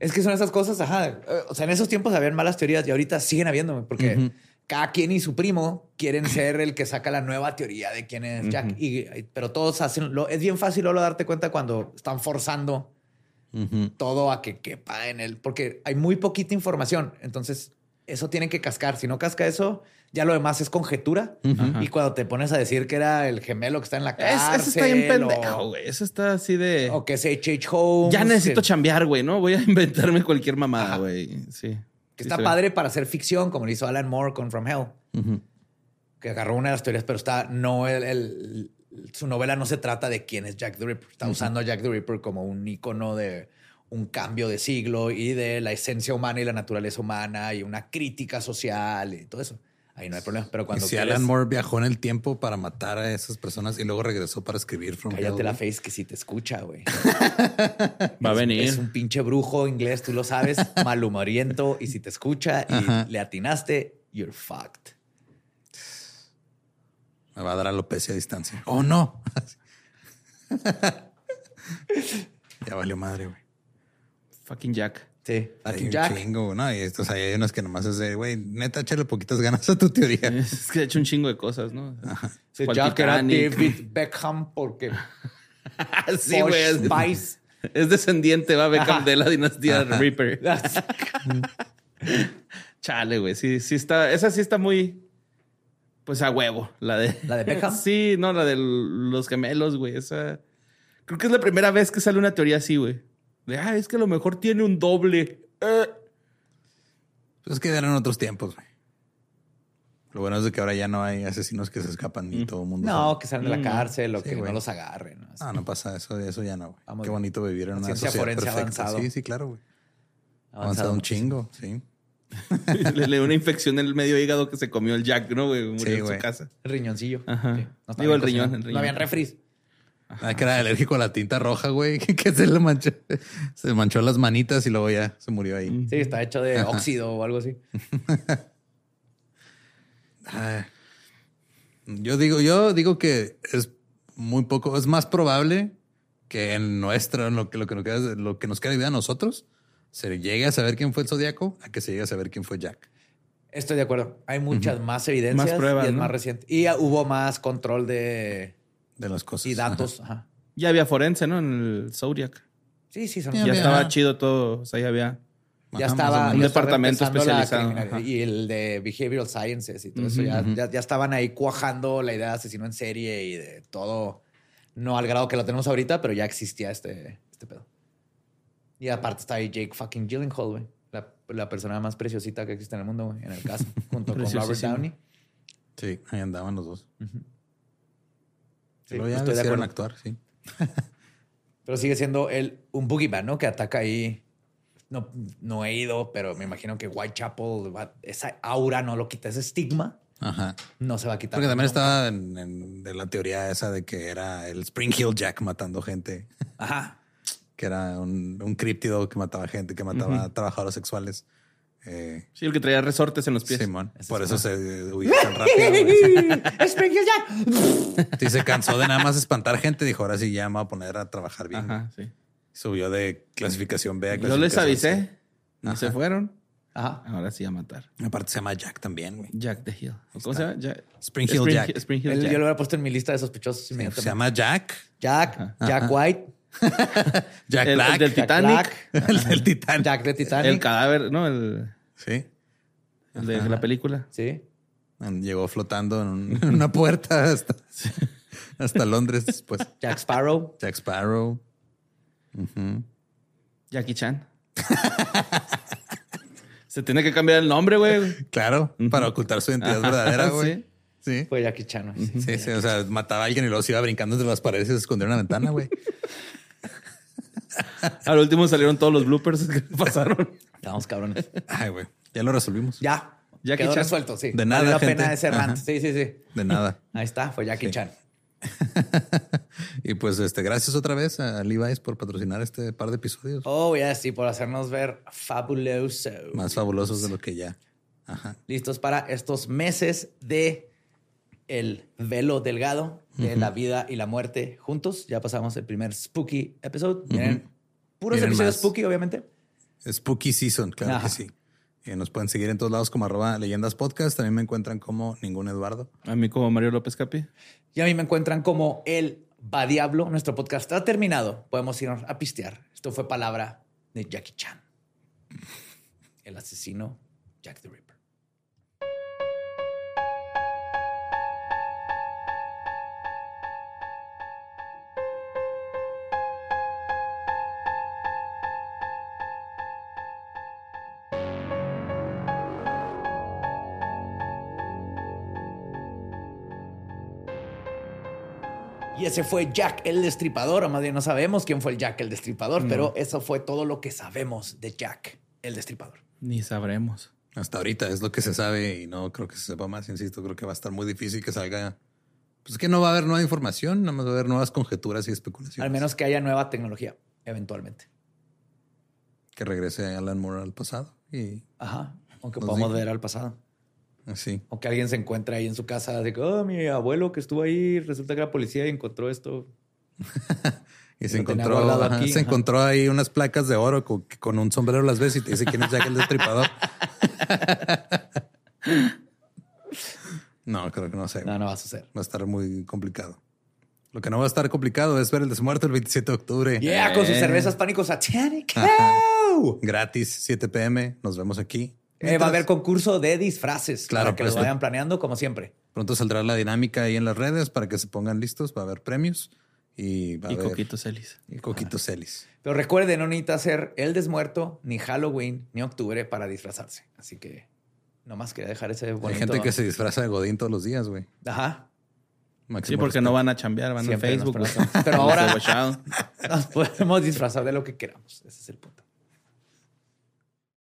Es que son esas cosas, ajá. Eh, O sea, en esos tiempos habían malas teorías y ahorita siguen habiendo, güey, porque cada quien y su primo quieren ser el que saca la nueva teoría de quién es Jack. y, pero todos hacen, lo, es bien fácil luego darte cuenta cuando están forzando todo a que quepa en él, porque hay muy poquita información. Entonces, eso tienen que cascar. Si no casca eso, ya lo demás es conjetura. Y cuando te pones a decir que era el gemelo que está en la cárcel. Eso está bien pendejo, güey. Eso está así de. O, que es H.H. Holmes. Ya necesito que, chambear, güey, ¿no? Voy a inventarme cualquier mamada, güey. Sí. Que está padre para hacer ficción, como lo hizo Alan Moore con From Hell. Que agarró una de las teorías, pero está, no, el, el- su novela no se trata de quién es Jack the Ripper. Está usando a Jack the Ripper como un icono de un cambio de siglo y de la esencia humana y la naturaleza humana y una crítica social y todo eso. Ahí no hay problema. Pero Y cuando si quieres- Alan Moore viajó en el tiempo para matar a esas personas y luego regresó para escribir From Cállate Hell, la face que si te escucha, güey. Va a venir. Es un pinche brujo inglés, tú lo sabes, malhumoriento. Y si te escucha y Ajá. le atinaste, you're fucked. Me va a dar alopecia a distancia. ¡Oh, no! ya valió madre, güey. Fucking Jack. Sí, Hay fucking un Jack. chingo, ¿no? Y estos hay unos que nomás es de, güey, neta, échale poquitas ganas a tu teoría. Es que ha hecho un chingo de cosas, ¿no? Sí, ¿Cuál Jack era? David Beckham porque sí, güey. Es, Spice. es descendiente, va Beckham Ajá. de la dinastía Reaper. Chale, güey. Sí, sí está. Esa sí está muy. Pues a huevo. La de. ¿La de Beckham? Sí, no, la de los gemelos, güey. Esa. Creo que es la primera vez que sale una teoría así, güey. De, ah, es que a lo mejor tiene un doble. Eh. Pues es que eran otros tiempos, güey. Lo bueno es de que ahora ya no hay asesinos que se escapan y todo el mundo. No, sabe. que salen de la cárcel o Sí, que no los agarren. ¿no? No, no pasa eso, eso ya no, güey. Vamos Qué bien. bonito vivir en La una ciencia sociedad perfecta. avanzado. Sí, sí, claro, güey. Avanzado avanzado un chingo, sí. Le, le dio una infección en el medio hígado que se comió el Jack, ¿no, güey? Murió Sí, en su güey. casa. El riñoncillo. Ajá. Sí, no estaba Digo, el riñón, el riñón. No habían refris. Ah, que era alérgico a la tinta roja, güey. Que se le manchó. Se manchó las manitas y luego ya se murió ahí. Sí, está hecho de óxido o algo así. Ah, yo digo, yo digo que es muy poco, es más probable que en nuestro, en lo que, lo que nos queda, lo que nos queda de vida a nosotros, se llegue a saber quién fue el zodiaco a que se llegue a saber quién fue Jack. Estoy de acuerdo. Hay muchas más evidencias Más pruebas, y es ¿no? más reciente. Y hubo más control de De las cosas. y datos. Ajá. Ya había forense, ¿no? En el Zodiac. Sí, sí, son Ya Ya, estaba chido todo. O sea, ya había. ya estaba. Un departamento especializado, y el de behavioral sciences y todo eso ya, ya, ya estaban ahí cuajando la idea de asesino en serie y de todo no al grado que lo tenemos ahorita pero ya existía este este pedo y aparte está ahí Jake fucking Gyllenhaal güey la, la persona más preciosita que existe en el mundo güey en el caso junto con Robert. Downey Sí, ahí andaban los dos. Y luego ya estoy de acuerdo. actuar, sí. pero sigue siendo él un boogeyman no que ataca ahí no, no he ido pero me imagino que Whitechapel esa aura no lo quita ese estigma Ajá. no se va a quitar Porque también estaba en, la teoría esa de que era el Spring Hill Jack matando gente, Ajá. que era un, un críptido que mataba gente, que mataba trabajadores sexuales. Eh, Sí, el que traía resortes en los pies. Simón. Por eso se huyó tan rápido. güey. Spring Hill Jack. Sí, se cansó de nada más espantar gente. Dijo, ahora sí ya me voy a poner a trabajar bien. Ajá, sí. Subió de clasificación B a Yo clasificación les C. avisé. No se fueron. Ajá. Ahora sí a matar. Aparte se llama Jack también, güey. Jack the Hill. ¿Cómo se llama? Jack- Spring Hill Jack. Spring Hill Jack. Yo lo hubiera puesto en mi lista de sospechosos Se inmediatamente. llama Jack. Jack, Jack White, Jack El- el Black. del Jack Titanic. Black, el del Titanic. Jack de Titanic. El cadáver, ¿no? El, Sí. el de la película. Sí. Llegó flotando en, un- en una puerta hasta, hasta Londres después. Jack Sparrow. Jack Sparrow. Jackie Chan. Se tiene que cambiar el nombre, güey. Claro, para ocultar su identidad verdadera, güey. sí. Sí. Fue Jackie Chan. güey. Sí. Sí, sí, o sea, mataba a alguien y luego se iba brincando entre las paredes y se escondía en una ventana, güey. Al último salieron todos los bloopers que pasaron. Estamos cabrones. Ay, güey, ya lo resolvimos. Ya. Jackie Quedó Chan. resuelto, sí. De nada, Valió la gente. pena ese rant. Ajá. Sí, sí, sí. De nada. Ahí está, fue Jackie Sí. Chan. y pues, este, gracias otra vez a Levi's por patrocinar este par de episodios Oh, ya sí, por hacernos ver fabuloso. más fabulosos de lo que ya. Ajá. Listos para estos meses de el velo delgado de la vida y la muerte juntos. Ya pasamos el primer spooky episode. Miren, puros episodios más. spooky, obviamente. Spooky Season, claro Ajá. que sí. Y nos pueden seguir en todos lados como arroba leyendas podcast. También me encuentran como ningún Eduardo. A mí como Mario López Capi. Y a mí me encuentran como el Va Diablo. Nuestro podcast está terminado. Podemos irnos a pistear. Esto fue palabra de Jackie Chan. El asesino Jack the Ripper. Ese fue Jack el Destripador, o más bien no sabemos quién fue el Jack el Destripador, pero eso fue todo lo que sabemos de Jack el Destripador. Ni sabremos. Hasta ahorita es lo que se sabe y no creo que se sepa más. Insisto, creo que va a estar muy difícil que salga. Pues que no va a haber nueva información, nada más va a haber nuevas conjeturas y especulaciones. Al menos que haya nueva tecnología, eventualmente. que regrese Alan Moore al pasado y Ajá. Aunque podamos ver al pasado. Así. O que alguien se encuentre ahí en su casa de que, oh, mi abuelo que estuvo ahí, resulta que era policía y encontró esto. Y se encontró, ajá, aquí, se ajá. encontró ahí unas placas de oro con, un sombrero las ves y te dice quién es Jack el Destripador. no, creo que no sé. No, no va a suceder. Va a estar muy complicado. Lo que no va a estar complicado es ver el desmuerto el 27 de octubre. Yeah, con sus cervezas pánico. ¡Ew! Gratis, 7 pm. Nos vemos aquí. Eh, va a haber concurso de disfraces. Claro, para que pues, lo vayan planeando como siempre. Pronto saldrá la dinámica ahí en las redes para que se pongan listos. Va a haber premios y va a Y haber Coquito Celis. y coquitos celis. Pero recuerden, no necesita ser el desmuerto, ni Halloween, ni octubre para disfrazarse. Así que nomás quería dejar ese bonito. Hay gente que se disfraza de Godín todos los días, güey. Ajá. Máximo Sí, porque respeto. no van a chambear, van Siempre a Facebook. Pero ahora-. Nos podemos disfrazar de lo que queramos. Ese es el punto.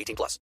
18 plus.